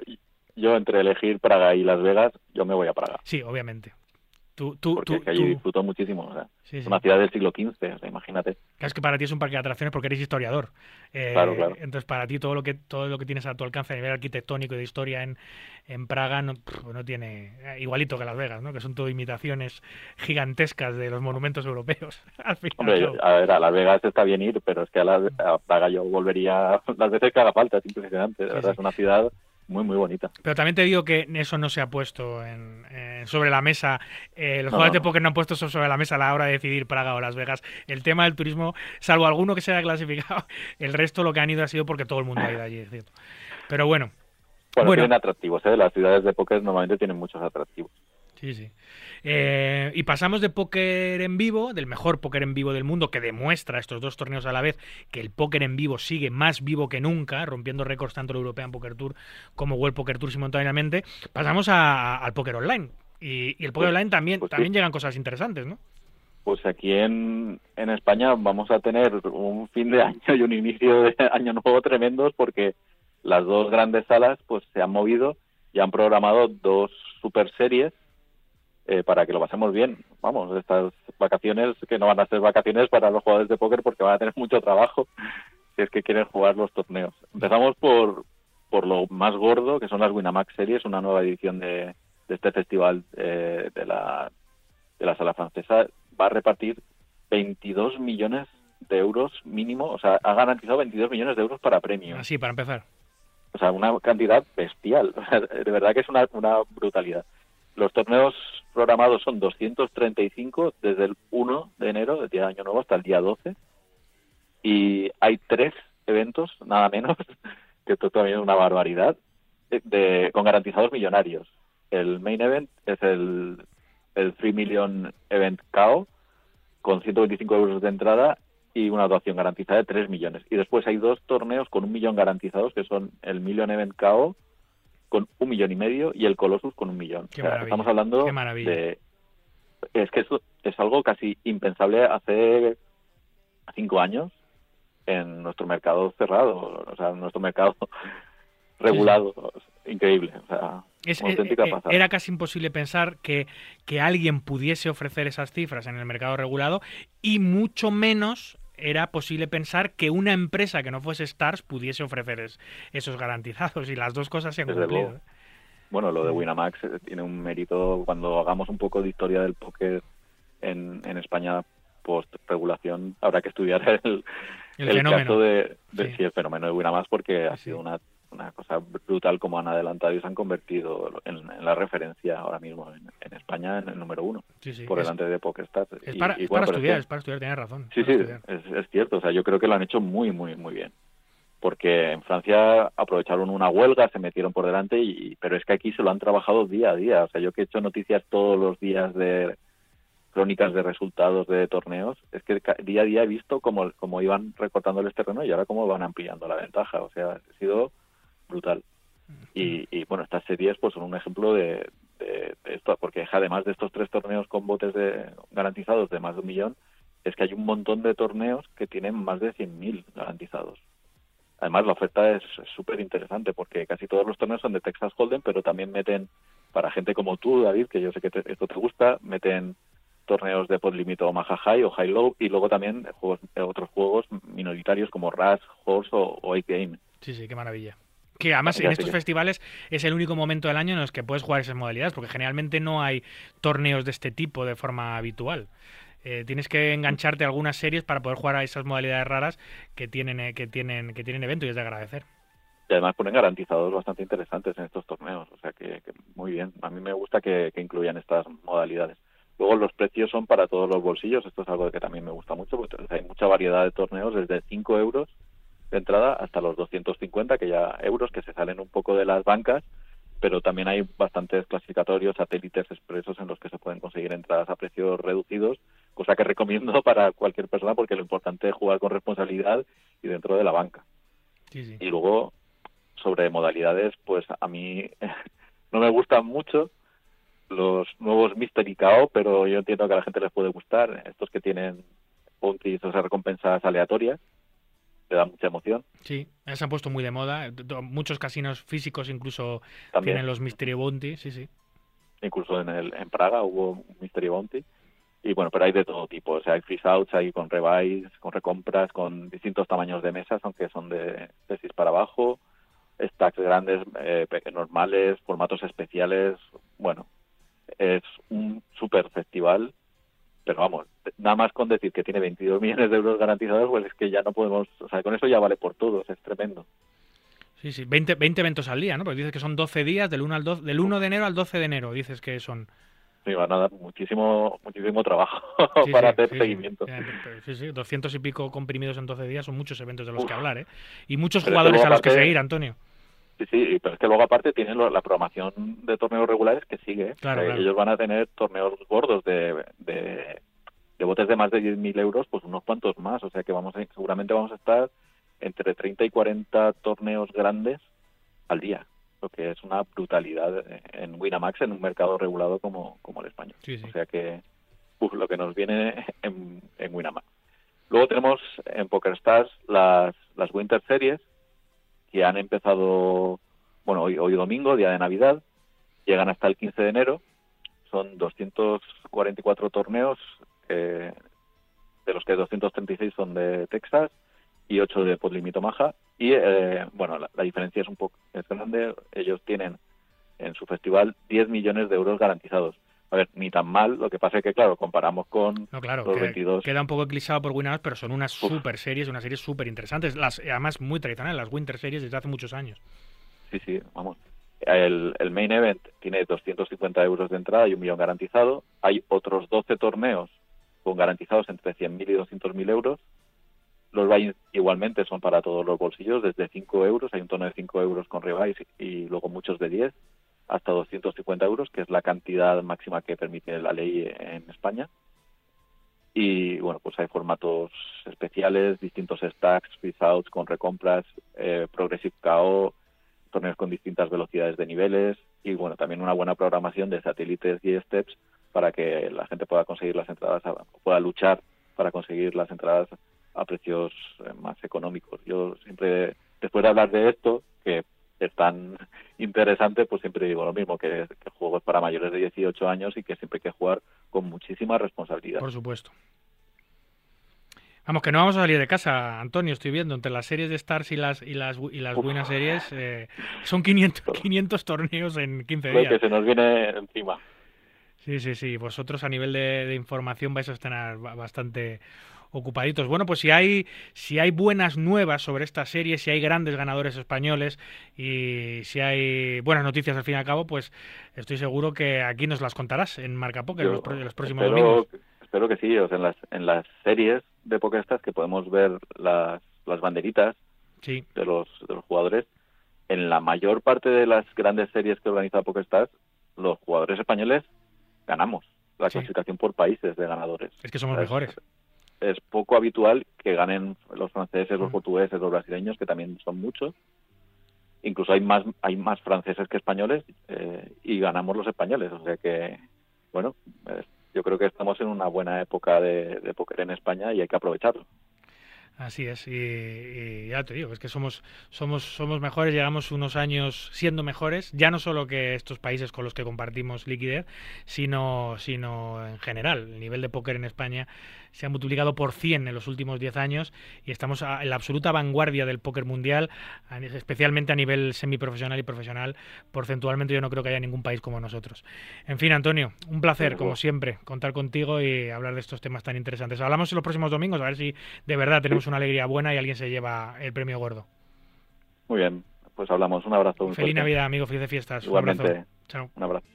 yo entre elegir Praga y Las Vegas, yo me voy a Praga, Sí, obviamente. Tú, tú, porque tú, es que allí tú- disfruto muchísimo. O sea, sí, sí. una ciudad del siglo XV, o sea, imagínate. Claro, es que para ti es un parque de atracciones porque eres historiador. Eh, Claro, claro. Entonces, para ti todo lo que todo lo que tienes a tu alcance a nivel arquitectónico y de historia en, en Praga no, no tiene eh, igualito que Las Vegas, ¿no? Que son todo imitaciones gigantescas de los monumentos europeos. *laughs* Al final, Hombre, claro. a ver, a Las Vegas está bien ir, pero es que a, Las- a Praga yo volvería *laughs* las veces que haga falta, es impresionante. De verdad, sí. es una ciudad muy, muy bonita. Pero también te digo que eso no se ha puesto en, eh, sobre la mesa. Eh, los No, jugadores no, de póker no han puesto eso sobre la mesa a la hora de decidir Praga o Las Vegas. El tema del turismo, salvo alguno que se haya clasificado, *laughs* el resto lo que han ido ha sido porque todo el mundo ha ido allí, es cierto. Pero bueno, Bueno, Bueno. tienen atractivos, ¿eh? Las ciudades de póker normalmente tienen muchos atractivos. Sí, sí. Eh, y pasamos de póker en vivo, del mejor póker en vivo del mundo, que demuestra estos dos torneos a la vez que el póker en vivo sigue más vivo que nunca, rompiendo récords tanto el European Poker Tour como World Poker Tour simultáneamente. Pasamos a- al póker online. Y, y el póker Pues- online también, pues sí. también llegan cosas interesantes, ¿no? Pues aquí en, en España vamos a tener un fin de *laughs* año y un inicio de año nuevo tremendos porque las dos grandes salas pues se han movido y han programado dos super series eh, para que lo pasemos bien. Vamos, estas vacaciones que no van a ser vacaciones para los jugadores de póker porque van a tener *laughs* mucho trabajo si es que quieren jugar los torneos. Empezamos por, por lo más gordo, que son las Winamax Series, una nueva edición de, de este festival eh, de la de la sala francesa va a repartir 22 millones de euros mínimo, o sea, ha garantizado 22 millones de euros para premios. Así, para empezar. O sea, una cantidad bestial. *laughs* De verdad que es una, una brutalidad. Los torneos programados son 235 desde el 1 de enero, del día de Año Nuevo, hasta el día 12. Y hay tres eventos, nada menos, *laughs* que esto también es una barbaridad, de, con garantizados millonarios. El main event es el, el 3 Million Event KO, con 125 euros de entrada y una dotación garantizada de 3 millones. Y después hay dos torneos con un millón garantizados, que son el Million Event KO con un millón y medio y el Colossus con un millón. Qué O sea, maravilla, estamos hablando qué de... Es que eso es algo casi impensable hace cinco años en nuestro mercado cerrado, o sea, en nuestro mercado *laughs* regulado. Increíble, o sea, Es- eh, auténtica eh, pasada. era casi imposible pensar que, que alguien pudiese ofrecer esas cifras en el mercado regulado y mucho menos era posible pensar que una empresa que no fuese Stars pudiese ofrecer es- esos garantizados y las dos cosas se han Desde cumplido. luego. Bueno, lo de Winamax eh, tiene un mérito cuando hagamos un poco de historia del póker en, en España post regulación habrá que estudiar el, El el fenómeno. caso de, de Sí. sí, el fenómeno de Winamax porque ha Sí, sido una, una cosa brutal como han adelantado y se han convertido en, en la referencia ahora mismo en, en España en el número uno Sí, sí. por Es, delante de PokerStars. es para, y es bueno, para pero estudiar, que- es para estudiar, tienes razón. Sí, sí, es, es cierto. O sea, yo creo que lo han hecho muy, muy, muy bien. Porque en Francia aprovecharon una huelga, se metieron por delante, y, pero es que aquí se lo han trabajado día a día. O sea, yo que he hecho noticias todos los días de crónicas de resultados de torneos, es que día a día he visto cómo, cómo iban recortándoles terreno y ahora cómo van ampliando la ventaja. O sea, ha sido brutal. Y, y, bueno, estas series pues son un ejemplo de, de- de esto, porque además de estos tres torneos con botes de, garantizados de más de un millón, es que hay un montón de torneos que tienen más de 100.000 garantizados. Además, la oferta es súper interesante porque casi todos los torneos son de Texas Hold'em, pero también meten, para gente como tú, David, que yo sé que te- esto te gusta, meten torneos de Podlimit o Maja High o High Low y luego también juegos, otros juegos minoritarios como Rush, Horse o, o 8 Game. Sí, sí, qué maravilla. Que además Ya en estos festivales es el único momento del año en los que puedes jugar esas modalidades, porque generalmente no hay torneos de este tipo de forma habitual. Eh, tienes que engancharte a algunas series para poder jugar a esas modalidades raras que tienen, eh, que tienen, que tienen evento y es de agradecer. Y además ponen garantizados bastante interesantes en estos torneos. O sea que, que muy bien. A mí me gusta que, que incluyan estas modalidades. Luego los precios son para todos los bolsillos. Esto es algo que también me gusta mucho. Porque hay mucha variedad de torneos desde 5 euros de entrada hasta los 250 que ya euros que se salen un poco de las bancas. Pero también hay bastantes clasificatorios, satélites expresos en los que se pueden conseguir entradas a precios reducidos, cosa que recomiendo *laughs* para cualquier persona porque lo importante es jugar con responsabilidad y dentro de la banca. Sí, sí. Y luego, sobre modalidades, pues a mí *laughs* no me gustan mucho los nuevos Mystery KO, pero yo entiendo que a la gente les puede gustar. Estos que tienen bounties, o sea, recompensas aleatorias, te da mucha emoción. Sí, se han puesto muy de moda. T- Muchos casinos físicos incluso También, tienen los Mystery Bounty, sí, sí. incluso en, el, en Praga hubo un Mystery Bounty. Y bueno, pero hay de todo tipo. O sea, hay freeze outs, hay con rebuys, con recompras, con distintos tamaños de mesas, aunque son de, de 6 para abajo, stacks grandes, eh, normales, formatos especiales. Bueno, es un super festival. Pero vamos, nada más con decir que tiene 22 millones de euros garantizados, pues es que ya no podemos, o sea, con eso ya vale por todos, es tremendo. Sí, sí, 20, 20 eventos al día, ¿no? Porque dices que son 12 días, del 1, al 12, del 1 de enero al 12 de enero, dices que son. Me van a dar muchísimo, muchísimo trabajo Sí, *laughs* para sí, hacer sí, sí. seguimiento. Sí, sí, 200 y pico comprimidos en 12 días son muchos eventos de los que hablar, ¿eh? Y muchos jugadores a los que seguir, Antonio. Sí, sí, pero es que luego aparte tienen la programación de torneos regulares que sigue. ¿eh? Claro, claro. Ellos van a tener torneos gordos de, de, de botes de más de 10.000 euros, pues unos cuantos más. O sea que vamos a, seguramente vamos a estar entre 30 y 40 torneos grandes al día, lo que es una brutalidad en Winamax en un mercado regulado como, como el español. Sí, sí. O sea que uf, lo que nos viene en, en Winamax. Luego tenemos en PokerStars las, las Winter Series, que han empezado, bueno, hoy, hoy domingo, día de Navidad, llegan hasta el 15 de enero, son 244 torneos, eh, de los que 236 son de Texas y 8 de Podlimito Maja, y eh, bueno, la, la diferencia es un poco es grande, ellos tienen en su festival 10 millones de euros garantizados. A ver, ni tan mal, lo que pasa es que, claro, comparamos con No, claro, los que- 22. queda un poco eclipsado por Winamax, pero son unas Uf. super series, unas series súper interesantes. Las, además, muy tradicionales, las Winter Series desde hace muchos años. Sí, sí, vamos. El, el main event tiene 250 euros de entrada y un millón garantizado. Hay otros 12 torneos con garantizados entre 100.000 y 200.000 euros. Los buy igualmente son para todos los bolsillos, desde 5 euros, hay un torneo de 5 euros con rebuys y luego muchos de 10, hasta 250 euros, que es la cantidad máxima que permite la ley en España. Y bueno, pues hay formatos especiales, distintos stacks, freeze-outs con recompras, eh, Progressive KO, torneos con distintas velocidades de niveles y bueno, también una buena programación de satélites y steps para que la gente pueda conseguir las entradas, a- pueda luchar para conseguir las entradas a precios eh, más económicos. Yo siempre, después de hablar de esto, que es tan interesante, pues siempre digo lo mismo, que, que el juego es para mayores de 18 años y que siempre hay que jugar con muchísima responsabilidad. Por supuesto. Vamos, que no vamos a salir de casa, Antonio, estoy viendo, entre las series de Stars y las y las, y las Uf. buenas series, eh, son 500, 500 torneos en 15 Lo que días. se nos viene encima. Sí, sí, sí. Vosotros a nivel de, de información vais a estar ba- bastante ocupaditos. Bueno, pues si hay, si hay buenas nuevas sobre esta serie, si hay grandes ganadores españoles y si hay buenas noticias al fin y al cabo, pues estoy seguro que aquí nos las contarás en Marca Poker Yo los, próximos espero, domingos. espero que sí. O sea, en las, en las series de PokerStars que podemos ver las, las banderitas Sí, de los, de los jugadores, en la mayor parte de las grandes series que organiza PokerStars, los jugadores españoles ganamos la Sí. clasificación por países de ganadores. es que somos mejores. Es poco habitual que ganen los franceses, los Mm. portugueses, los brasileños, que también son muchos. Incluso hay más hay más franceses que españoles eh, y ganamos los españoles. O sea que, bueno, eh, yo creo que estamos en una buena época de, de póker en España y hay que aprovecharlo. Así es, y, y ya te digo, es que somos, somos, somos mejores, llevamos unos años siendo mejores, ya no solo que estos países con los que compartimos liquidez, sino, sino en general. El nivel de póker en España se ha multiplicado por 100 en los últimos 10 años y estamos a- en la absoluta vanguardia del póker mundial, especialmente a nivel semiprofesional y profesional. Porcentualmente yo no creo que haya ningún país como nosotros. En fin, Antonio, un placer, como siempre, contar contigo y hablar de estos temas tan interesantes. Hablamos en los próximos domingos, a ver si de verdad tenemos una alegría buena y alguien se lleva el premio gordo. Muy bien, pues hablamos. Un abrazo. muy Feliz fuerte. Navidad, amigo, felices fiestas. Un abrazo. Chao. Un abrazo.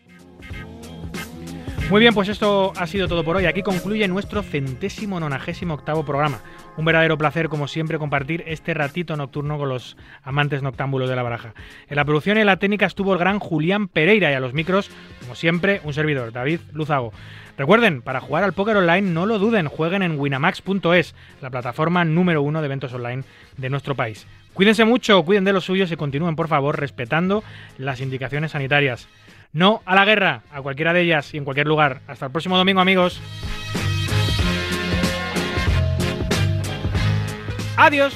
Muy bien, pues esto ha sido todo por hoy. Aquí concluye nuestro centésimo nonagésimo octavo programa. Un verdadero placer, como siempre, compartir este ratito nocturno con los amantes noctámbulos de la baraja. En la producción y en la técnica estuvo el gran Julián Pereira y a los micros, como siempre, un servidor, David Luzago. Recuerden, para jugar al póker online no lo duden, jueguen en winamax.es, la plataforma número uno de eventos online de nuestro país. Cuídense mucho, cuiden de los suyos y continúen, por favor, respetando las indicaciones sanitarias. No a la guerra, a cualquiera de ellas y en cualquier lugar. Hasta el próximo domingo, amigos. Adiós.